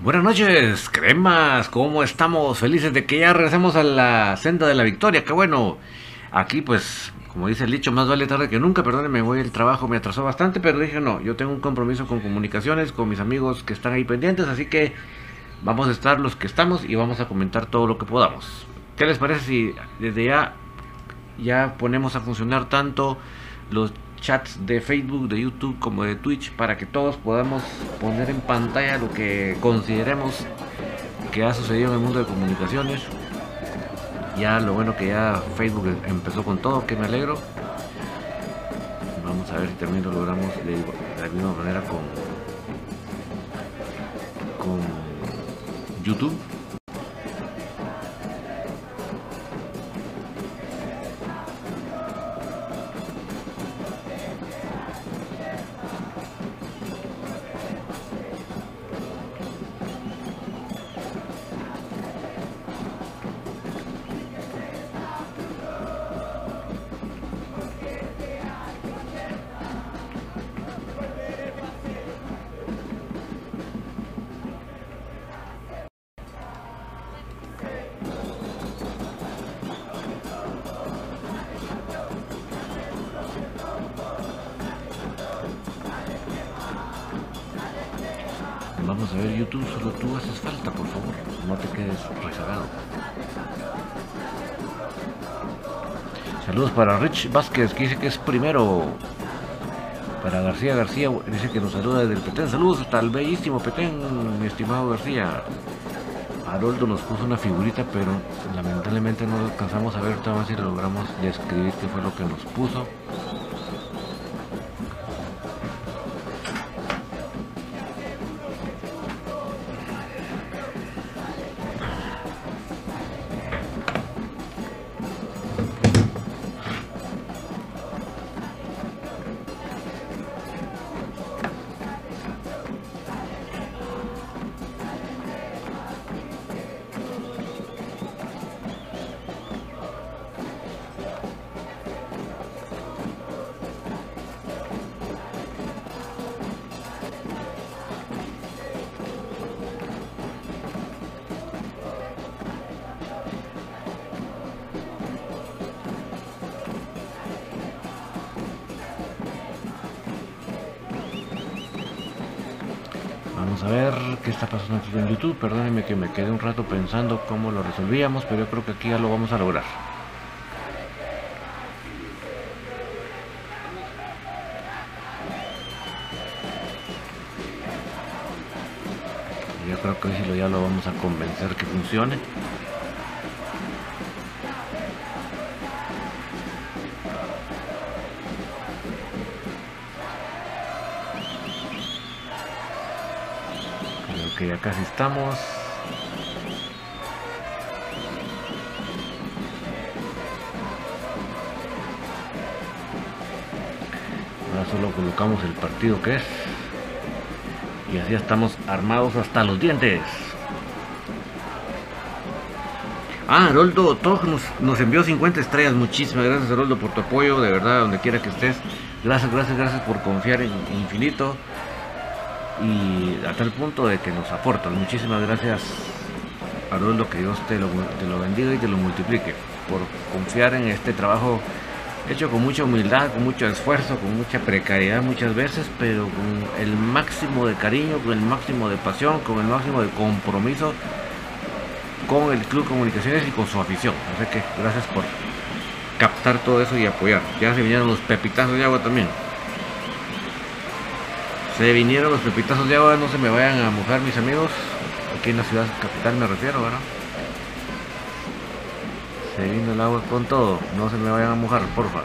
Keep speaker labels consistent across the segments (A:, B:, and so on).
A: Buenas noches, cremas, ¿cómo estamos? Felices de que ya regresemos a la senda de la victoria, qué bueno. Aquí pues, como dice el dicho, más vale tarde que nunca, perdónenme, voy el trabajo me atrasó bastante, pero dije no, yo tengo un compromiso con comunicaciones, con mis amigos que están ahí pendientes, así que vamos a estar los que estamos y vamos a comentar todo lo que podamos. ¿Qué les parece si desde ya ya ponemos a funcionar tanto los chats de Facebook, de YouTube como de Twitch para que todos podamos poner en pantalla lo que consideremos que ha sucedido en el mundo de comunicaciones. Ya lo bueno que ya Facebook empezó con todo, que me alegro. Vamos a ver si también lo logramos de, la misma manera con, con YouTube. Para Rich Vázquez, que dice que es primero. Para García García, dice que nos saluda desde el Petén. Saludos hasta el bellísimo Petén, mi estimado García. Haroldo nos puso una figurita, pero lamentablemente no alcanzamos a ver todavía si logramos describir qué fue lo que nos puso. Qué está pasando aquí en YouTube. Perdónenme que me quedé un rato pensando cómo lo resolvíamos, pero yo creo que aquí ya lo vamos a lograr. Yo creo que sí ya lo vamos a convencer que funcione. Casi estamos. Ahora solo colocamos el partido que es. Y así estamos armados hasta los dientes. Ah, Haroldo nos, nos envió 50 estrellas. Muchísimas gracias, Haroldo, por tu apoyo. De verdad, donde quiera que estés. Gracias, gracias, gracias por confiar en Infinito y a tal punto de que nos aportan. Muchísimas gracias, Haroldo, que Dios te lo, te lo bendiga y te lo multiplique por confiar en este trabajo hecho con mucha humildad, con mucho esfuerzo, con mucha precariedad muchas veces, pero con el máximo de cariño, con el máximo de pasión, con el máximo de compromiso con el Club Comunicaciones y con su afición. Así que gracias por captar todo eso y apoyar. Ya se vinieron los pepitazos de agua también. Se vinieron los pepitazos de agua, no se me vayan a mojar mis amigos. Aquí en la ciudad capital me refiero, ¿verdad? Se vino el agua con todo, no se me vayan a mojar, porfa.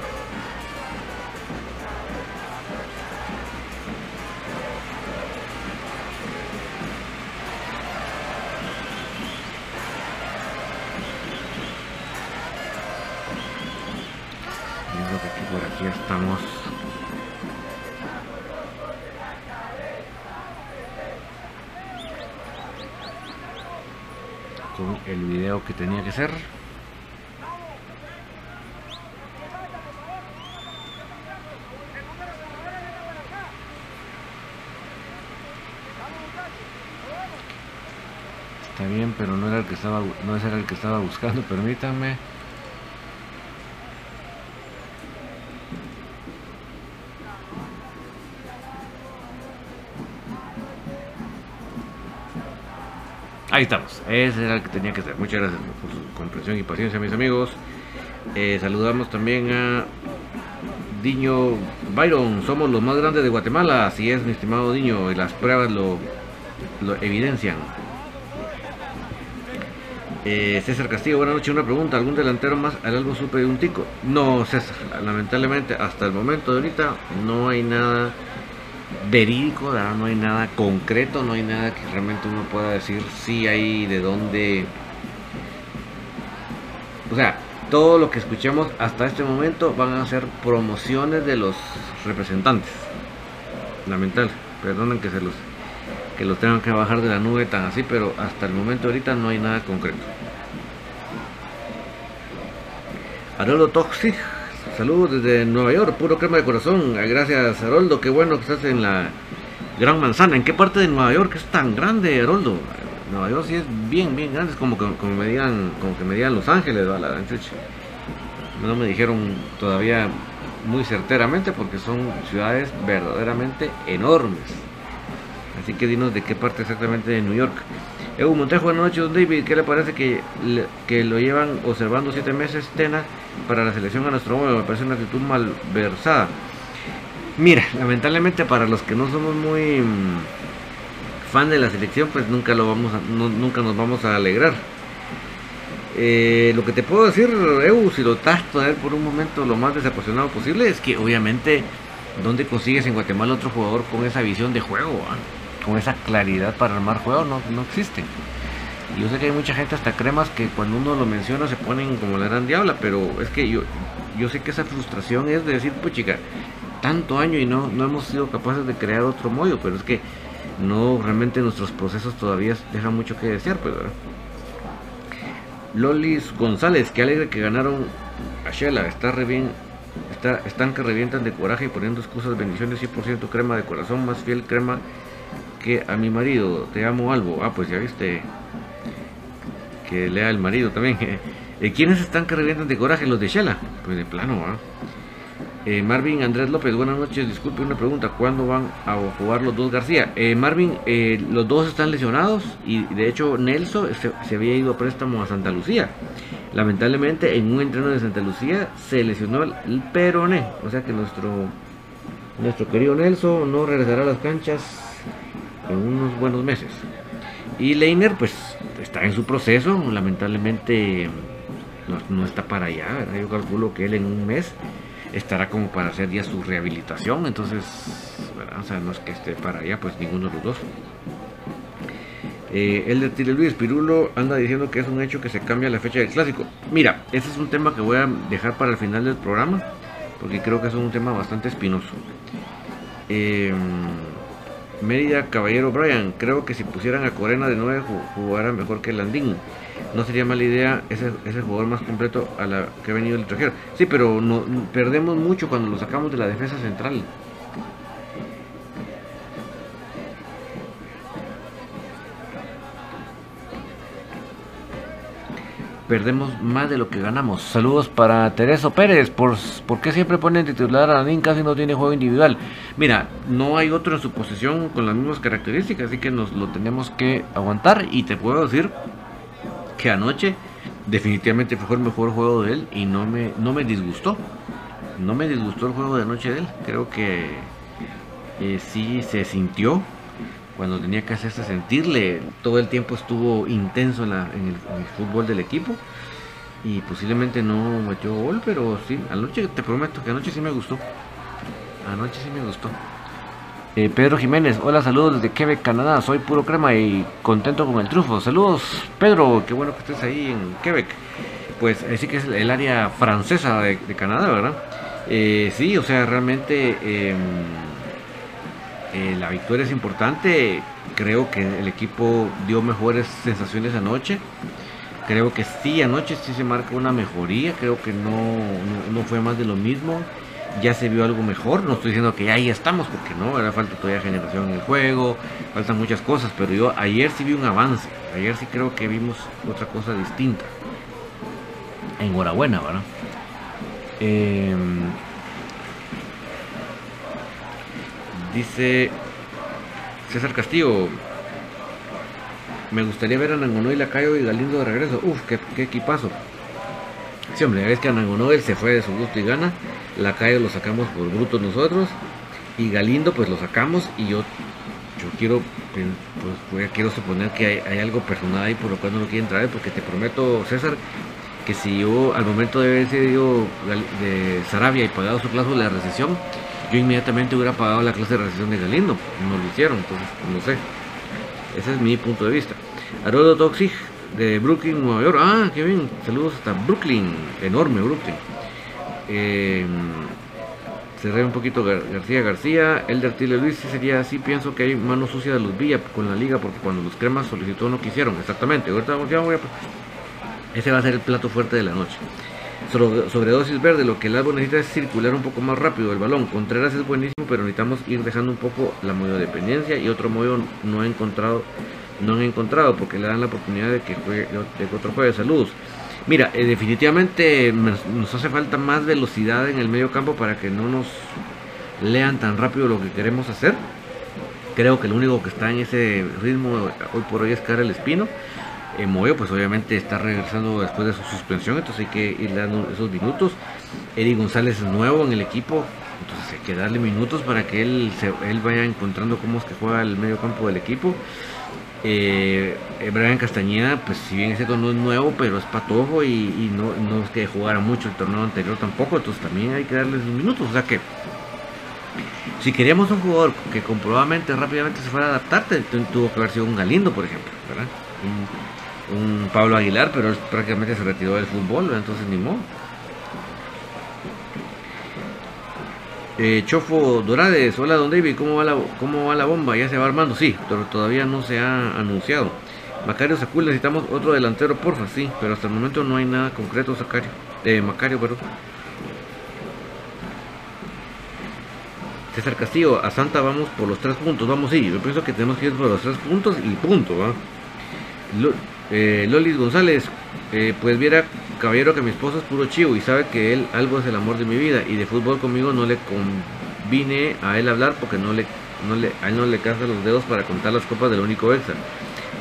A: Está bien, pero no era el que estaba no era el que estaba buscando, permítanme. Estamos, ese era el que tenía que ser. Muchas gracias por su comprensión y paciencia, mis amigos. Eh, saludamos también a Diño Byron, somos los más grandes de Guatemala, así es, mi estimado Diño, y las pruebas lo, lo evidencian. Eh, César Castillo, buenas noches. Una pregunta: ¿algún delantero más al algo supe de un tico? No, César, lamentablemente hasta el momento de ahorita no hay nada verídico, no hay nada concreto, no hay nada que realmente uno pueda decir si hay de dónde. O sea, todo lo que escuchemos hasta este momento van a ser promociones de los representantes. Lamentable, perdonen que se los que los tengan que bajar de la nube tan así, pero hasta el momento ahorita no hay nada concreto. Haroldo Toxic, saludos desde Nueva York, puro crema de corazón. Gracias, Haroldo, qué bueno que estás en la Gran Manzana. ¿En qué parte de Nueva York es tan grande, Haroldo? Nueva York sí es bien, bien grande, es como que, como me digan, como que me digan Los Ángeles, ¿va? la No me dijeron todavía muy certeramente porque son ciudades verdaderamente enormes. Así que dinos de qué parte exactamente de New York. Evo Montejo, buenas noches, David. ¿Qué le parece que, que lo llevan observando siete meses Tena para la selección a nuestro modo? Me parece una actitud malversada. Mira, lamentablemente para los que no somos muy mm, fan de la selección, pues nunca lo vamos a, nunca nos vamos a alegrar. Eh, lo que te puedo decir, Eu, si lo ver por un momento lo más desapasionado posible, es que obviamente, ¿dónde consigues en Guatemala otro jugador con esa visión de juego? Ah? con esa claridad para armar juegos no, no existen. Yo sé que hay mucha gente hasta cremas que cuando uno lo menciona se ponen como la gran diabla, pero es que yo, yo sé que esa frustración es de decir, pues chica, tanto año y no, no hemos sido capaces de crear otro mollo, pero es que no, realmente nuestros procesos todavía dejan mucho que desear, pues, Lolis González, qué alegre que ganaron a Shela, está re bien, está, están que revientan de coraje y poniendo excusas, bendiciones, 100% crema de corazón, más fiel crema que a mi marido, te amo Albo. Ah, pues ya viste que lea el marido también. Eh, ¿Quiénes están revientan de coraje? Los de Shela. Pues de plano, ¿ah? Eh, Marvin Andrés López, buenas noches. Disculpe una pregunta. ¿Cuándo van a jugar los dos García? Eh, Marvin, los dos están lesionados y de hecho Nelson se, había ido a préstamo a Santa Lucía. Lamentablemente en un entreno de Santa Lucía se lesionó el, el peroné. O sea que nuestro, nuestro querido Nelson no regresará a las canchas en unos buenos meses. Y Leiner pues está en su proceso, lamentablemente no, está para allá, yo calculo que él en un mes estará como para hacer ya su rehabilitación, entonces, o sea, no es que esté para allá, pues ninguno de los dos. Eh, el de Tile Luis Pirulo anda diciendo que es un hecho que se cambia la fecha del clásico. Mira, ese es un tema que voy a dejar para el final del programa, porque creo que es un tema bastante espinoso. Eh, Mérida Caballero Brian, creo que si pusieran a Corena de 9 jugara mejor que Landín. No sería mala idea ese, ese jugador más completo a la que ha venido el extranjero. Sí, pero no, perdemos mucho cuando lo sacamos de la defensa central. Perdemos más de lo que ganamos. Saludos para Tereso Pérez. ¿Por, ¿por qué siempre ponen titular a Lanín? Casi no tiene juego individual. Mira, no hay otro en su posición con las mismas características, así que nos lo tenemos que aguantar. Y te puedo decir que anoche definitivamente fue el mejor juego de él y no me, no me disgustó. No me disgustó el juego de anoche de él. Creo que eh, sí se sintió cuando tenía que hacerse sentirle, todo el tiempo estuvo intenso en, el, fútbol del equipo y posiblemente no metió gol, pero sí, anoche te prometo que anoche sí me gustó. Anoche sí me gustó. Eh, Pedro Jiménez, hola, saludos desde Quebec, Canadá. Soy puro crema y contento con el trufo. Saludos, Pedro, qué bueno que estés ahí en Quebec. Pues sí que es el área francesa de, Canadá, ¿verdad? Eh, sí, o sea, realmente em, eh, la victoria es importante. Creo que el equipo dio mejores sensaciones anoche. Creo que sí, anoche sí se marca una mejoría. Creo que no, no, fue más de lo mismo. Ya se vio algo mejor. No estoy diciendo que ahí estamos, porque no, era falta todavía generación en el juego, faltan muchas cosas. Pero yo ayer sí vi un avance. Ayer sí creo que vimos otra cosa distinta. Enhorabuena, ¿verdad? Em, dice César Castillo. Me gustaría ver a Nangonoy, Lacayo y Galindo de regreso. Uf, qué, equipazo. Sí, hombre, es que a Nangonoy se fue de su gusto y gana. Lacayo lo sacamos por brutos nosotros. Y Galindo pues lo sacamos y yo yo quiero pues, quiero suponer que hay, algo personal ahí por lo cual no lo quieren traer porque te prometo César que si yo al momento de haber sido de Sarabia y pagado su cláusula de recesión, yo inmediatamente hubiera pagado la clase de recesión de Galindo. No lo hicieron, entonces no sé. Ese es mi punto de vista. Haroldo Toxic de Brooklyn, Nueva York. Ah, qué bien. Saludos hasta Brooklyn. Enorme Brooklyn. Eh, cerré un poquito García García. Elder Tile Luis, si sería así. Pienso que hay mano sucia de los Villa con la liga porque cuando los cremas solicitó no quisieron. Exactamente. Ahorita ya voy a ese va a ser el plato fuerte de la noche. Sobredosis verde, lo que el árbol necesita es circular un poco más rápido el balón. Contreras es buenísimo, pero necesitamos ir dejando un poco la dependencia y otro modo no ha encontrado, no han encontrado porque le dan la oportunidad de que juegue de otro juego de saludos. Mira, eh, definitivamente nos hace falta más velocidad en el medio campo para que no nos lean tan rápido lo que queremos hacer. Creo que el único que está en ese ritmo hoy por hoy es Karel Espino. Eh, Moyo pues obviamente está regresando después de su suspensión, entonces hay que ir dando esos minutos. Eddie González es nuevo en el equipo, entonces hay que darle minutos para que él, vaya encontrando cómo es que juega el medio campo del equipo. Eh, Brian Castañeda, pues si bien ese torneo es nuevo, pero es patojo y, no, no, es que jugara mucho el torneo anterior tampoco, entonces también hay que darle sus minutos. O sea que si queríamos un jugador que comprobablemente rápidamente se fuera a adaptar, tuvo que haber sido un Galindo, por ejemplo, ¿verdad? Un Pablo Aguilar, pero prácticamente se retiró del fútbol, entonces ni modo. Eh, Chofo Dorades, hola Don David, ¿cómo va, la, ¿cómo va la bomba? ¿Ya se va armando? Sí, pero todavía no se ha anunciado. Macario Sacul, necesitamos otro delantero, porfa, sí, pero hasta el momento no hay nada concreto, Sacario. Eh, Macario, perdón. César Castillo, a Santa vamos por los tres puntos, vamos, sí, yo pienso que tenemos que ir por los tres puntos y punto, ¿va? Eh, Lolis González, eh, pues viera, caballero, que mi esposo es puro chivo y sabe que él algo es el amor de mi vida y de fútbol conmigo no le convine a él hablar porque no le, no le, a él no le caza los dedos para contar las copas del único exa.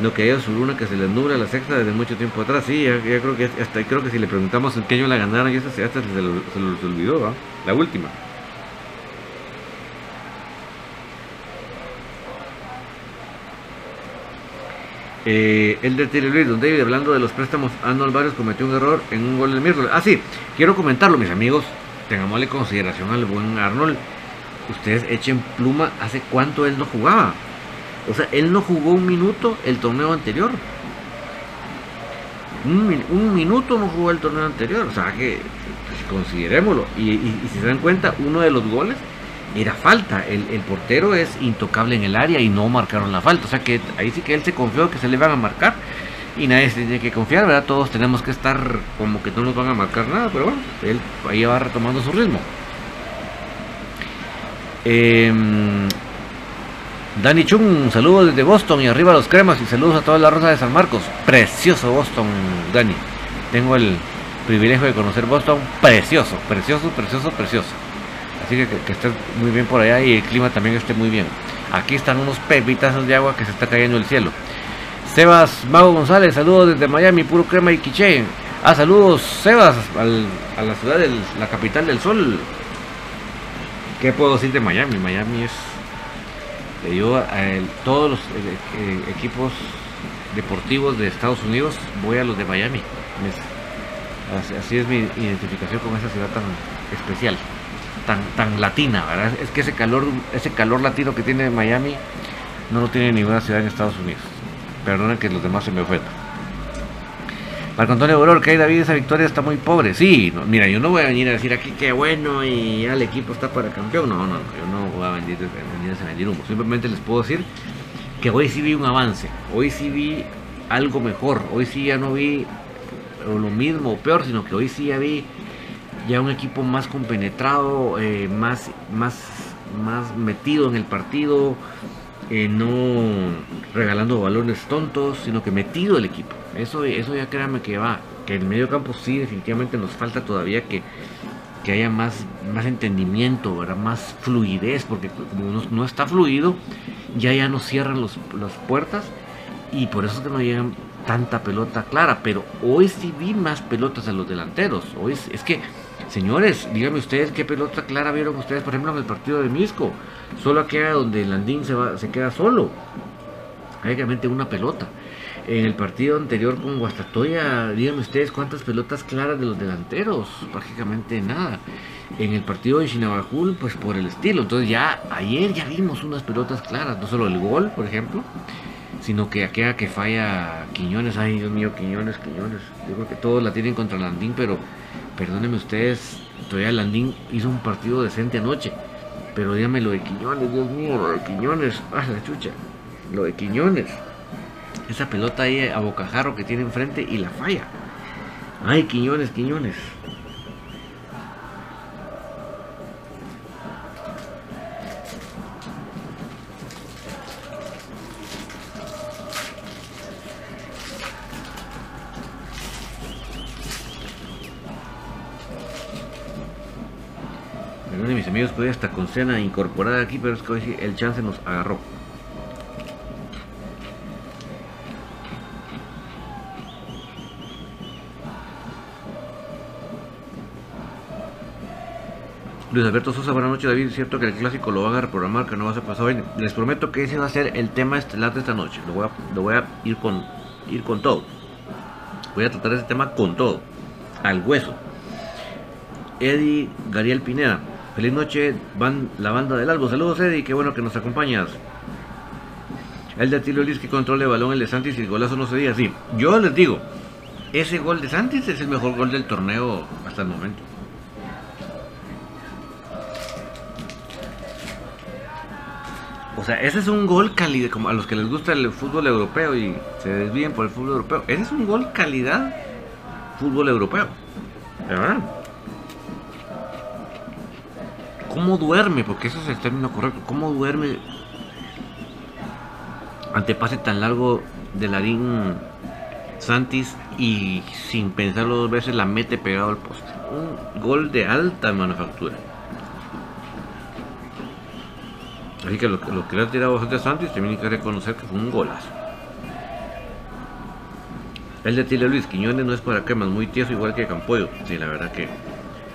A: No que haya su luna que se le nubla la sexta desde mucho tiempo atrás. Sí, ya, creo que hasta creo que si le preguntamos en qué año la ganaron, ya hasta, se, se, se, olvidó, La última. Eh, el de Luis, don David, hablando de los préstamos, Arnold Barrios cometió un error en un gol del miércoles. Ah, sí, quiero comentarlo, mis amigos. Tengámosle consideración al buen Arnold. Ustedes echen pluma, ¿hace cuánto él no jugaba? O sea, él no jugó un minuto el torneo anterior. Un, minuto no jugó el torneo anterior. O sea, que pues, considerémoslo. y si se dan cuenta, uno de los goles era falta. El, portero es intocable en el área y no marcaron la falta. O sea que ahí sí que él se confió que se le van a marcar y nadie se tiene que confiar, ¿verdad? Todos tenemos que estar como que no nos van a marcar nada, pero bueno, él ahí va retomando su ritmo. Em, Dani Chung, saludos desde Boston y arriba los cremas y saludos a toda la Rosa de San Marcos. Precioso Boston, Dani. Tengo el privilegio de conocer Boston. Precioso, precioso, precioso, precioso. Así que, esté muy bien por allá y el clima también esté muy bien. Aquí están unos pepitazos de agua que se está cayendo el cielo. Sebas Mago González, saludos desde Miami, puro crema y quiche. Ah, saludos, Sebas, a la ciudad de la capital del sol. ¿Qué puedo decir de Miami? Miami es. Yo a todos los eh, eh, equipos deportivos de Estados Unidos voy a los de Miami. así es mi identificación con esa ciudad tan especial tan, tan latina, ¿verdad? Es que ese calor, ese calor latino que tiene Miami no lo tiene ninguna ciudad en Estados Unidos. Perdonen que los demás se me ofendan. Marco Antonio Boror, que hay David, esa victoria está muy pobre. Sí, mira, yo no voy a venir a decir aquí que bueno y ya el equipo está para campeón. No, no, no, yo no voy a venir, venir a vender humo. Simplemente les puedo decir que hoy sí vi un avance. Hoy sí vi algo mejor. Hoy sí ya no vi lo mismo o peor, sino que hoy sí ya vi ya un equipo más compenetrado, eh, más, más, más metido en el partido, eh, no regalando balones tontos, sino que metido el equipo. Eso, eso ya créanme que va, que el medio campo sí definitivamente nos falta todavía que, que haya más, más entendimiento, ¿verdad? más fluidez, porque como no, está fluido, ya ya nos cierran los, las puertas y por eso es que no llegan tanta pelota clara, pero hoy sí vi más pelotas a los delanteros. Hoy es, que, señores, díganme ustedes qué pelota clara vieron ustedes, por ejemplo, en el partido de Misco. Solo aquella donde Landín se, va, se queda solo. Prácticamente una pelota. En el partido anterior con Guastatoya, díganme ustedes cuántas pelotas claras de los delanteros. Prácticamente nada. En el partido de Chinabajul, pues por el estilo. Entonces ya ayer ya vimos unas pelotas claras. No solo el gol, por ejemplo sino que aquella que falla Quiñones, ay Dios mío, Quiñones, Quiñones, yo creo que todos la tienen contra Landín, pero perdónenme ustedes, todavía Landín hizo un partido decente anoche, pero dígame lo de Quiñones, Dios mío, lo de Quiñones, ah, la chucha, lo de Quiñones, esa pelota ahí a bocajarro que tiene enfrente y la falla, ay Quiñones, Quiñones. Mis amigos, estoy hasta con cena incorporada aquí, pero es que hoy el chance nos agarró. Luis Alberto Sosa, buenas noches David, cierto que el clásico lo van a reprogramar, que no va a ser pasado hoy. Les prometo que ese va a ser el tema estelar de esta noche. Lo voy a, lo voy a ir, con, ir con todo. Voy a tratar ese tema con todo. Al hueso. Eddie Gariel Pineda. Feliz noche, van la banda del Albo. Saludos, Eddie, qué bueno que nos acompañas. El de Tilio Liz que controle el balón el de Santis y el golazo no se diga. Sí, yo les digo, ese gol de Santis es el mejor gol del torneo hasta el momento. O sea, ese es un gol calidad, como a los que les gusta el fútbol europeo y se desvíen por el fútbol europeo. Ese es un gol calidad fútbol europeo. ¿Verdad? ¿Cómo duerme? Porque ese es el término correcto. ¿Cómo duerme ante pase tan largo de Larín Santis y sin pensarlo dos veces la mete pegado al poste? Un gol de alta manufactura. Así que lo, que le ha tirado a Santis también hay que reconocer que fue un golazo. El de Tile Luis Quiñones no es para quemas, muy tieso igual que Campoyo. Sí, la verdad que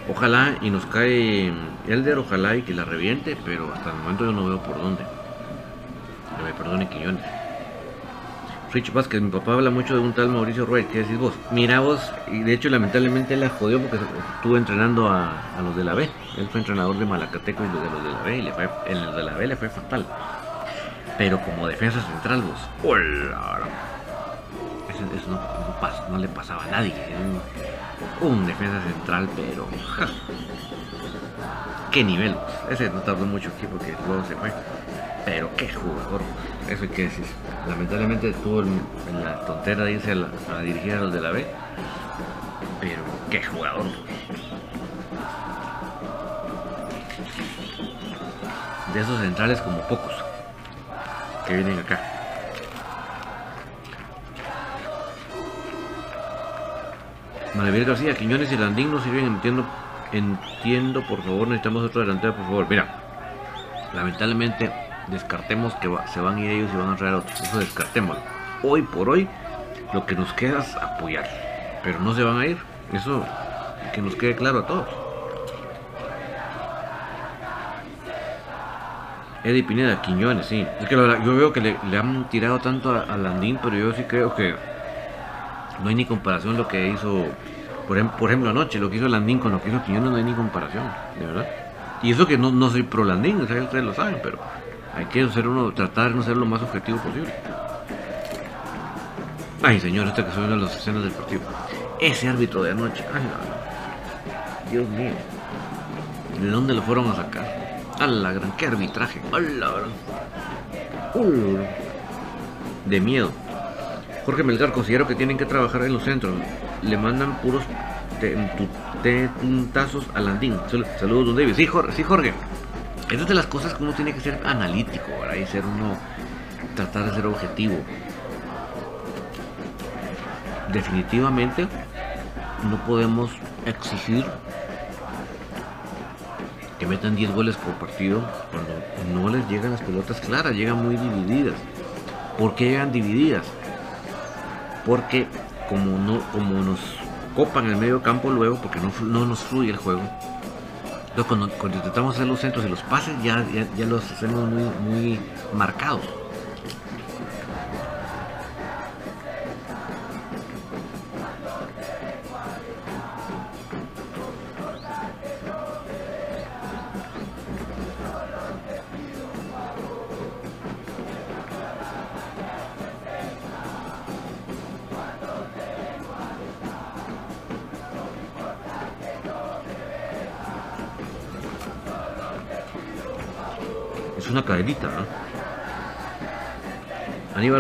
A: Ojalá y nos cae Elder, ojalá y que la reviente, pero hasta el momento yo no veo por dónde. Que me perdone Quiñones. Rich Vázquez, mi papá habla mucho de un tal Mauricio Ruiz, ¿qué decís vos? Mira vos, y de hecho lamentablemente él la jodió porque estuvo entrenando a, los de la B. Él fue entrenador de Malacateco y de los de la B, y le fue, en los de la B le fue fatal. Pero como defensa central vos, ¡hola! Eso, no, no, le pasaba a nadie un defensa central, pero qué nivel. Ese no tardó mucho aquí porque luego se fue. Pero qué jugador. Eso hay que decir. Lamentablemente estuvo en, la tontera de irse a, dirigir a los de la B. Pero qué jugador. De esos centrales como pocos que vienen acá. Maribel García, Quiñones y Landín no sirven, entiendo, entiendo, por favor, necesitamos otro delantero, por favor. Mira, lamentablemente descartemos que se van a ir ellos y van a traer otros, eso descartémoslo. Hoy por hoy, lo que nos queda es apoyar, pero no se van a ir, eso que nos quede claro a todos. Eddie Pineda, Quiñones, sí. Es que yo veo que le, han tirado tanto a Landín, pero yo sí creo que no hay ni comparación lo que hizo, por, ejemplo, anoche, lo que hizo Landín con lo que hizo Quiñones, no hay ni comparación, de verdad. Y eso que no, no soy pro Landín, ustedes lo saben, pero hay que ser uno, tratar de no ser lo más objetivo posible. Ay, señor, este que son las escenas del partido. Ese árbitro de anoche. Dios mío. ¿De dónde lo fueron a sacar? A la gran, qué arbitraje. A la gran. De miedo. Jorge Melgar, considero que tienen que trabajar en los centros. Le mandan puros puntazos a Landín. Saludos, don David. Sí, Jorge. Sí. Esas de las cosas que uno tiene que ser analítico, ¿verdad? Y ser uno, tratar de ser objetivo. Definitivamente no podemos exigir que metan 10 goles por partido cuando no les llegan las pelotas claras, llegan muy divididas. ¿Por qué llegan divididas? Porque como no como nos copan el medio campo luego, porque no, no nos fluye el juego, cuando, intentamos hacer los centros y los pases ya, ya, los hacemos muy, muy marcados.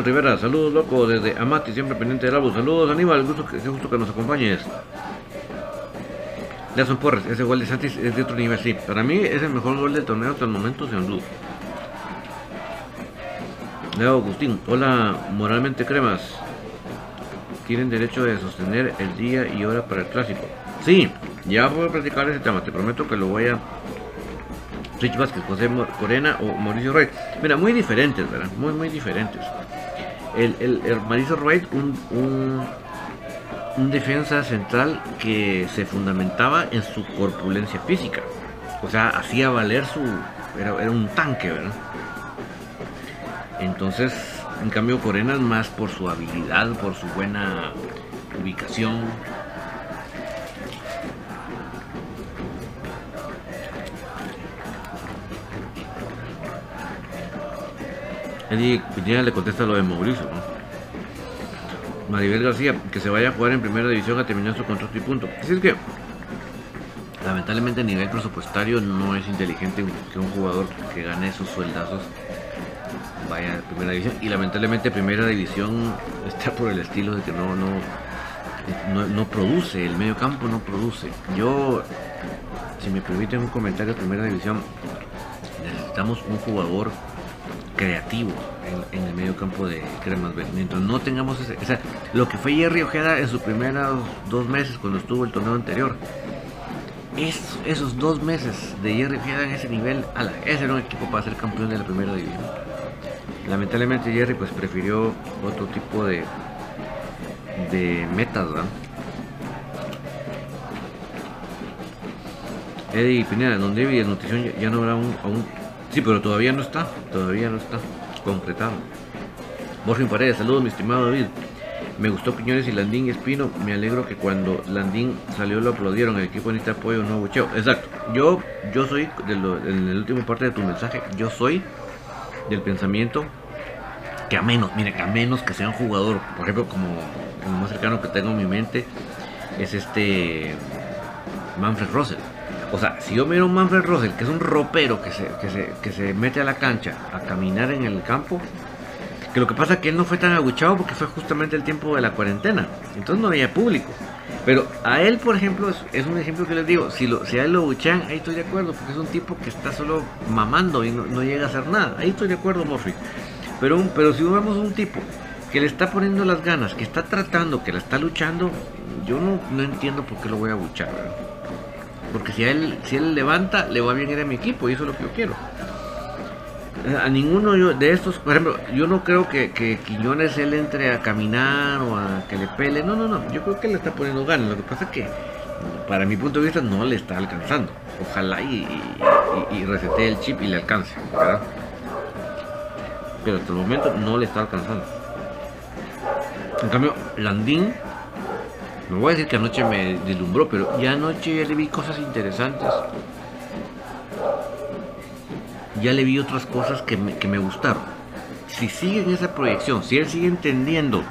A: Rivera, saludos loco desde Amati, siempre pendiente del álbum. Saludos Aníbal, gusto que, gusto que nos acompañes. son Porres, ese gol de Santis es de otro nivel, sí. Para mí es el mejor gol del torneo hasta el momento, sin duda. Leo Agustín, hola, moralmente cremas. Tienen derecho de sostener el día y hora para el clásico. Sí, ya voy a platicar ese tema, te prometo que lo voy a Rich Vázquez, José Corena o Mauricio Wright. Mira, muy diferentes, ¿verdad? Muy, muy diferentes. El, el, Mauricio Wright, un, un, defensa central que se fundamentaba en su corpulencia física. O sea, hacía valer su... Era, era un tanque, ¿verdad? Entonces, en cambio, Corena es más por su habilidad, por su buena ubicación, Eddie Piñera le contesta lo de Mauricio, Maribel García, que se vaya a jugar en primera división a terminar su contrato y punto. Es decir que, lamentablemente a nivel presupuestario no es inteligente que un jugador que gane esos sueldazos vaya a primera división. Y lamentablemente primera división está por el estilo de que no, no, no, produce, el medio campo no produce. Yo, si me permiten un comentario primera división, necesitamos un jugador creativo en, el medio campo de Cremas Mientras no tengamos ese, lo que fue Jerry Ojeda en sus primeros dos meses cuando estuvo el torneo anterior. esos dos meses de Jerry Ojeda en ese nivel, ala, ese era un equipo para ser campeón de la primera división. Lamentablemente Jerry pues prefirió otro tipo de, de metas, ¿verdad? Eddie Pineda, donde vi nutrición ya, no habrá un, aún Sí, pero todavía no está, todavía no está concretado. Borja Paredes, saludos mi estimado David. Me gustó Piñones y Landín Espino. Me alegro que cuando Landín salió lo aplaudieron. El equipo necesita apoyo, no bucheo. Exacto. Yo, yo soy, en la última parte de tu mensaje, yo soy del pensamiento que a menos, mire, que a menos que sea un jugador, por ejemplo, como el más cercano que tengo en mi mente, es este Manfred Russell o sea, si yo miro a Manfred Russell, que es un ropero que se, que se, mete a la cancha a caminar en el campo, que lo que pasa es que él no fue tan aguchado porque fue justamente el tiempo de la cuarentena. Entonces no había público. Pero a él, por ejemplo, es, un ejemplo que les digo, si, lo, si a él lo aguchan, ahí estoy de acuerdo, porque es un tipo que está solo mamando y no, llega a hacer nada. Ahí estoy de acuerdo, Murphy. Pero, pero si vemos un tipo que le está poniendo las ganas, que está tratando, que la está luchando, yo no, no entiendo por qué lo voy a aguchar. Porque si él, si él levanta, le va a venir a mi equipo y eso es lo que yo quiero. A ninguno de estos, por ejemplo, yo no creo que, que Quiñones él entre a caminar o a que le pele. No, no, no. Yo creo que le está poniendo ganas. Lo que pasa es que, para mi punto de vista, no le está alcanzando. Ojalá y, y, resete el chip y le alcance, Pero hasta el momento no le está alcanzando. En cambio, Landín no voy a decir que anoche me deslumbró, pero ya anoche ya le vi cosas interesantes. Ya le vi otras cosas que me, gustaron. Si sigue en esa proyección, si él sigue entendiendo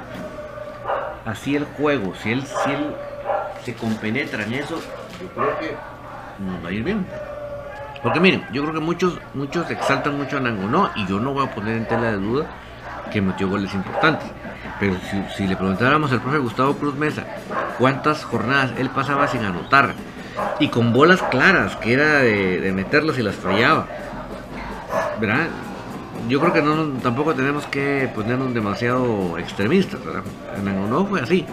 A: así el juego, si él, si él se compenetra en eso, yo creo que nos va a ir bien. Porque miren, yo creo que muchos, muchos exaltan mucho a Nangonó y yo no voy a poner en tela de duda que metió goles importantes. Pero si, le preguntáramos al profe Gustavo Cruz Mesa cuántas jornadas él pasaba sin anotar y con bolas claras, que era de, meterlas y las fallaba, ¿verdad? Yo creo que no, tampoco tenemos que ponernos demasiado extremistas, ¿verdad? Nangonó fue así,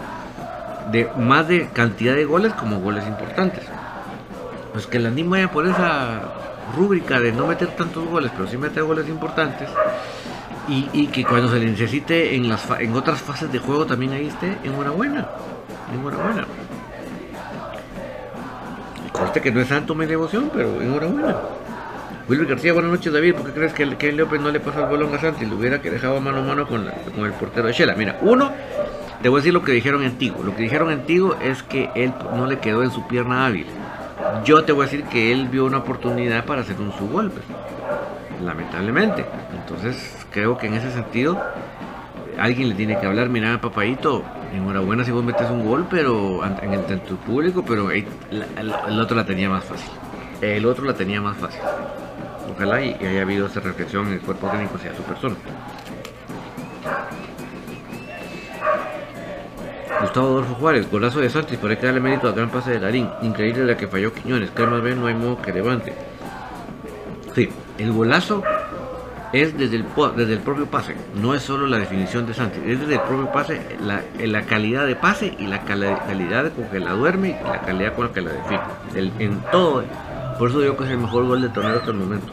A: de más de cantidad de goles como goles importantes. Pues que la NIM vaya por esa rúbrica de no meter tantos goles, pero sí meter goles importantes. Y, que cuando se le necesite en, las en otras fases de juego también ahí esté, enhorabuena. Enhorabuena. Conste que no es santo mi devoción, pero enhorabuena. Wilber García, buenas noches David. ¿Por qué crees que que López no le pasa el balón a Santi? Le hubiera que dejado mano a mano con, con el portero de Shela. Mira, uno, te voy a decir lo que dijeron en. Lo que dijeron en es que él no le quedó en su pierna hábil. Yo te voy a decir que él vio una oportunidad para hacer un su golpe. Lamentablemente. Entonces creo que en ese sentido alguien le tiene que hablar, mira papadito, enhorabuena si vos metes un gol, pero en el, tu público, pero el, otro la tenía más fácil. El otro la tenía más fácil. Ojalá y, haya habido esa reflexión en el cuerpo técnico hacia su persona. Gustavo Adolfo Juárez, golazo de Santos, por ahí que darle mérito al gran pase de Darín. Increíble la que falló Quiñones, que más bien no hay modo que levante. Sí, el golazo es desde el, desde el propio pase, no es solo la definición de Santos, es desde el propio pase, la, la calidad de pase y la calidad con que la duerme y la calidad con la que la define. en todo, por eso digo que es el mejor gol de torneo hasta el momento.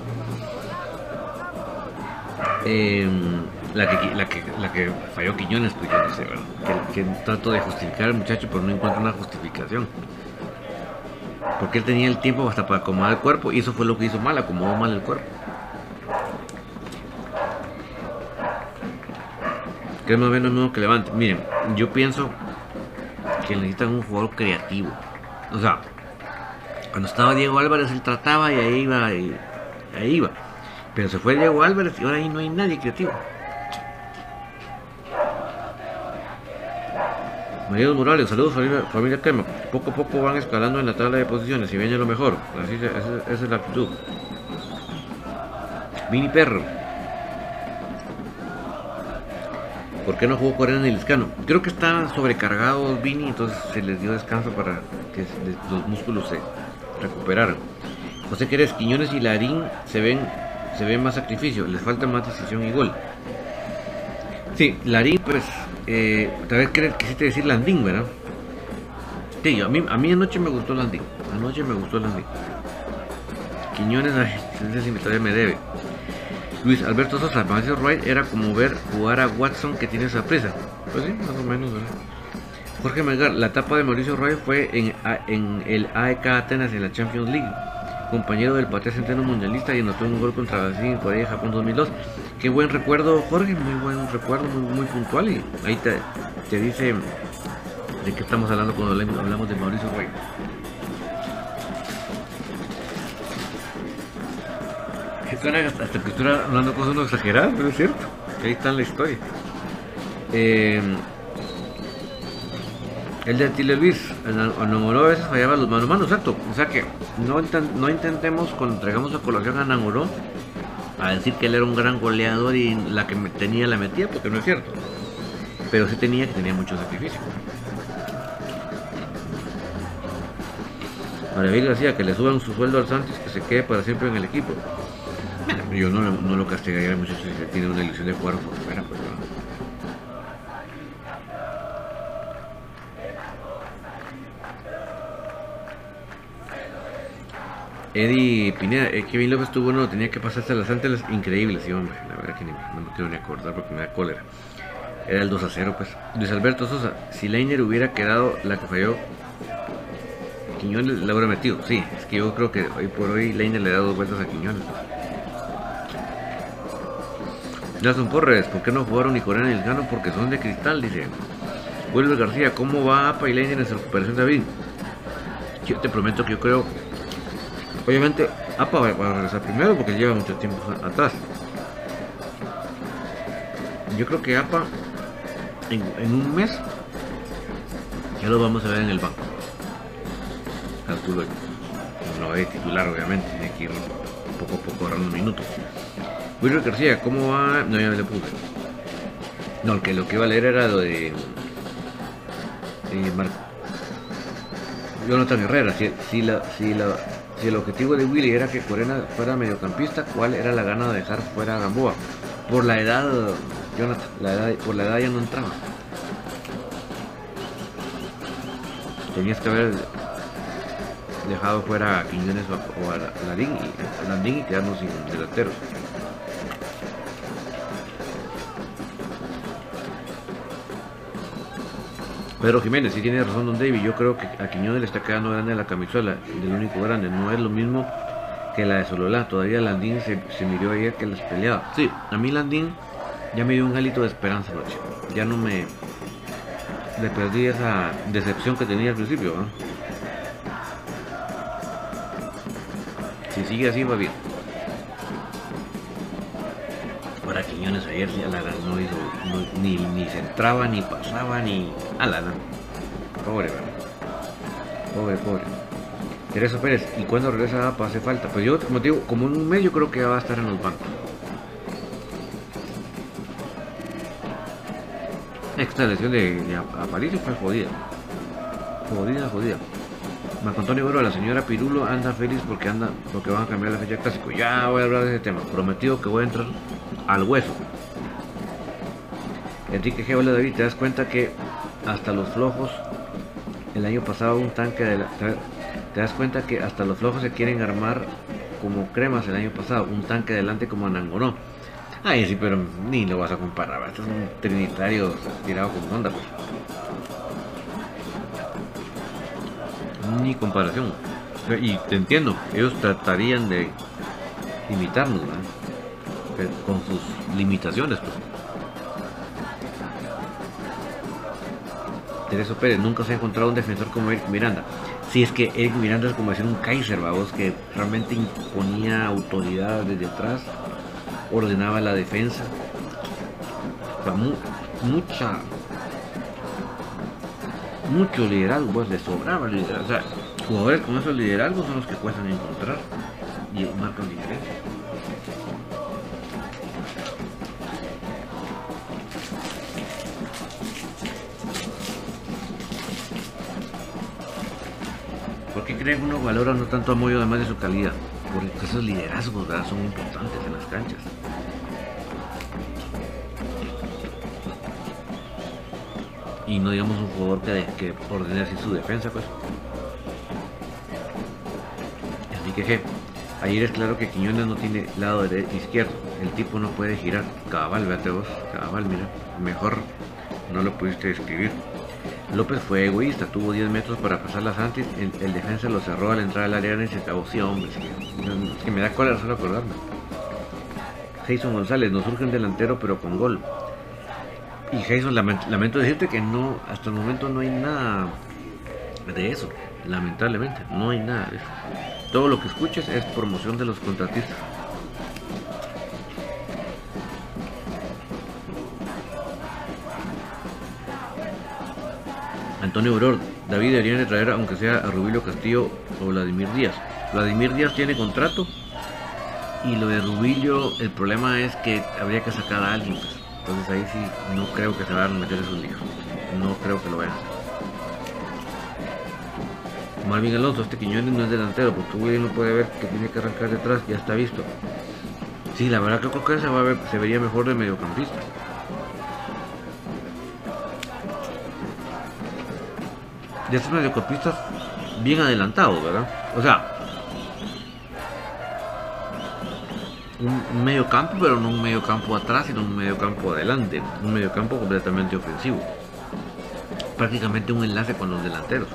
A: Eh, la que, la que, la que falló Quiñones, pues yo no sé, Que, trato de justificar al muchacho, pero no encuentro una justificación. Porque él tenía el tiempo hasta para acomodar el cuerpo y eso fue lo que hizo mal, acomodó mal el cuerpo. Que más bien no que levante. Miren, yo pienso que necesitan un jugador creativo. O sea, cuando estaba Diego Álvarez él trataba y ahí iba, y ahí iba. Pero se fue Diego Álvarez y ahora ahí no hay nadie creativo. Mariano Morales, saludos familia, familia Quema. Poco a poco van escalando en la tabla de posiciones y viene lo mejor. Así esa, es la actitud. Mini Perro. ¿Por qué no jugó Corena ni Liscano? Creo que están sobrecargados Vini, entonces se les dio descanso para que los músculos se recuperaran. José Querés, Quiñones y Larín se ven, se ven más sacrificio, les falta más decisión y gol. Sí, Larín pues eh, tal vez quisiste decir Landín, ¿verdad? Sí, a mí, a mí anoche me gustó Landín. Anoche me gustó Landín. Quiñones, ay, ese todavía me debe. Luis Alberto Sosa, Mauricio Wright era como ver jugar a Watson que tiene esa presa. Pues sí, más o menos, ¿verdad? Jorge Melgar, la etapa de Mauricio Wright fue en, el AEK Atenas en la Champions League compañero del Patea Centeno Mundialista y anotó un gol contra Brasil en Corea Japón 2002. Qué buen recuerdo, Jorge, muy buen recuerdo, muy, puntual. Y ahí te, dice de qué estamos hablando cuando hablamos de Mauricio Hasta que estoy hablando cosas no exageradas, pero es cierto. Ahí está la historia. Eh, el de Tile Luis, Anamoró a veces fallaba los manos manos, exacto. O sea que no, no intentemos cuando traigamos a colación a Namoró a decir que él era un gran goleador y la que tenía la metía, porque no es cierto. Pero sí tenía que tenía mucho sacrificio. Maravilla decía que le suban su sueldo al Santos, que se quede para siempre en el equipo. yo no, no lo castigaría mucho si tiene una ilusión de jugar por fuera, pues Eddie Pineda, eh, Kevin López tuvo uno, tenía que pasarse a las antenas increíbles, sí, hombre, la verdad que no me quiero ni acordar porque me da cólera. Era el 2 a 0, pues. Luis Alberto Sosa, si Leiner hubiera quedado la que falló, Quiñones la hubiera metido. Sí, es que yo creo que hoy por hoy Leiner le da dos vueltas a Quiñones. Jason Porres, ¿por qué no jugaron ni Corena ni Gano? Porque son de cristal, dice. Vuelve García, ¿cómo va APA y Leiner en su recuperación, David? Yo te prometo que yo creo Obviamente, APA va a regresar primero porque lleva mucho tiempo atrás. Yo creo que APA en, un mes ya lo vamos a ver en el banco. calculo no a titular obviamente, tiene que ir poco a poco ahorrando minutos. Wilber García, ¿cómo va? No, ya me le puse. No, que lo que iba a leer era lo de. Eh, Mar... Jonathan Herrera. Si, si, la, si, la, si el objetivo de Willy era que Corena fuera mediocampista, ¿cuál era la gana de dejar fuera a Gamboa? Por la edad, Jonathan, la edad, por la edad ya no entraba. Tenías que haber dejado fuera a Quiñones o a Larín y, Landín y quedarnos sin delanteros. Pedro Jiménez, sí tiene razón Don David, yo creo que a Quiñones le está quedando grande la camisola, del único grande, no es lo mismo que la de Sololá, todavía Landín se, se miró ayer que les peleaba. Sí, a mí Landín ya me dio un hálito de esperanza noche, ya no me... le perdí esa decepción que tenía al principio. Si sigue así va bien. Para Quiñones ayer ya la no hizo, ni, ni se entraba, ni pasaba, ni... A la, Pobre. Pobre, pobre. Teresa Pérez, ¿y cuándo regresa APA? Hace falta. Pues yo, como digo, como en un mes yo creo que va a estar en los bancos. Esta lesión de, de Aparicio fue jodida. Jodida, jodida. Marco Antonio Bro, la señora Pirulo anda feliz porque anda porque van a cambiar la fecha clásico. Ya voy a hablar de ese tema. Prometido que voy a entrar al hueso. Enrique G. David, ¿te das cuenta que hasta los flojos el año pasado un tanque de la, te das cuenta que hasta los flojos se quieren armar como cremas el año pasado, un tanque adelante como Anangonó. Ay, sí, pero ni lo vas a comparar, este es un trinitario tirado con onda. Pues. ni comparación. Y te entiendo, ellos tratarían de imitarnos, con sus limitaciones. Pues. Tereso Pérez, nunca se ha encontrado un defensor como Eric Miranda. Si es que Eric Miranda es como decir un Kaiser, vamos, que realmente imponía autoridad desde atrás, ordenaba la defensa. mucha mucho liderazgo, pues le sobraba liderazgo. O jugadores con esos liderazgos son los que cuestan encontrar y marcan diferencia. ¿Por qué creen que uno valora no tanto a Moyo además de su calidad? Porque esos liderazgos son importantes en las canchas. y no digamos un jugador que, ordene así su defensa pues. Así que ayer es claro que Quiñones no tiene lado derecho izquierdo. El tipo no puede girar. Cabal véate vos cabal mira. Mejor no lo pudiste escribir López fue egoísta, tuvo 10 metros para pasar las antes, el, defensa lo cerró al entrar al área y se acabó, sí hombre, es que, me da cola solo acordarme. Jason González, nos surge un delantero pero con gol. Y Jason, lamento decirte que no, hasta el momento no hay nada de eso. Lamentablemente, no hay nada de eso. Todo lo que escuches es promoción de los contratistas. Antonio Auror, David debería de traer aunque sea a Rubilio Castillo o Vladimir Díaz. Vladimir Díaz tiene contrato y lo de Rubilio, el problema es que habría que sacar a alguien. Pues. Entonces ahí sí no creo que se vayan a meter esos líos. No creo que lo vean. Marvin Alonso, este Quiñones no es delantero, porque William no puede ver que tiene que arrancar detrás, ya está visto. Sí, la verdad que creo que a ver, se vería mejor de mediocampista. De estos mediocampistas bien adelantados, ¿verdad? O sea, un medio campo, pero no un medio campo atrás, sino un medio campo adelante, un medio campo completamente ofensivo. Prácticamente un enlace con los delanteros.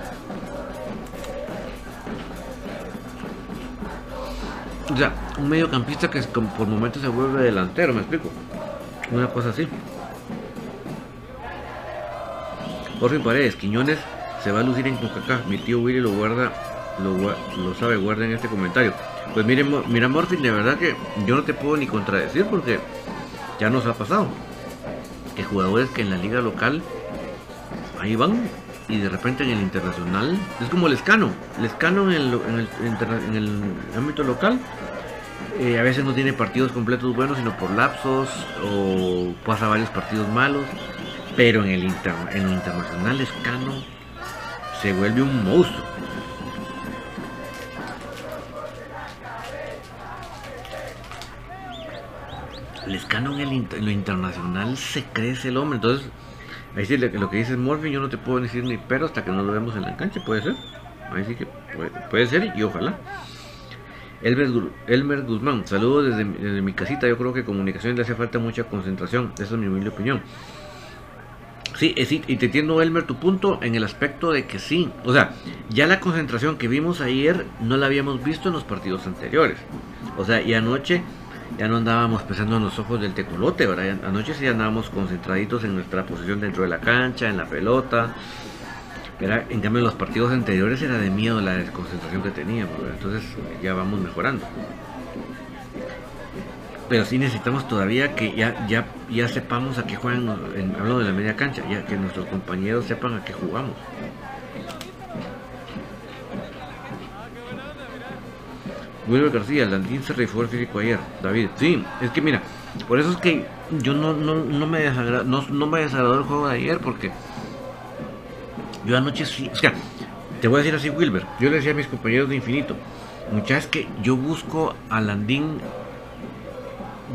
A: O sea, un mediocampista que por momentos se vuelve delantero, me explico. Una cosa así. Jorge Paredes, Quiñones se va a lucir en Coca-Cola. Mi tío Willy lo guarda, lo, lo sabe, guarda en este comentario. Pues miren, mira Morfin, de verdad que yo no te puedo ni contradecir porque ya nos ha pasado. Que jugadores que en la liga local ahí van y de repente en el internacional es como el escano. El escano en el, en el, ámbito local eh, a veces no tiene partidos completos buenos, sino por lapsos o pasa varios partidos malos. Pero en el, en el internacional escano se vuelve un monstruo. El escano en, lo internacional se crece el hombre. Entonces, ahí sí lo que dice Morphy, yo no te puedo decir ni pero hasta que no lo vemos en la cancha, puede ser. Ahí sí que puede, ser y ojalá. Elmer, Guzmán, saludos desde, mi casita. Yo creo que comunicación le hace falta mucha concentración. Esa es mi humilde opinión. Sí, y te entiendo, Elmer, tu punto en el aspecto de que sí. O sea, ya la concentración que vimos ayer no la habíamos visto en los partidos anteriores. O sea, y anoche ya no andábamos pensando en los ojos del tecolote, ¿verdad? Anoche sí andábamos concentraditos en nuestra posición dentro de la cancha, en la pelota. Era, en cambio, en los partidos anteriores era de miedo la desconcentración que teníamos, entonces ya vamos mejorando. Pero sí necesitamos todavía que ya, ya, ya sepamos a qué juegan, en, hablando de la media cancha, ya que nuestros compañeros sepan a qué jugamos. Wilber García, Landín se rifó el físico ayer. David, sí, es que mira, por eso es que yo no, no, no me desagradó, no, me desagradó el juego de ayer porque yo anoche sí, o sea, te voy a decir así, Wilber, yo le decía a mis compañeros de Infinito, muchachos que yo busco a Landín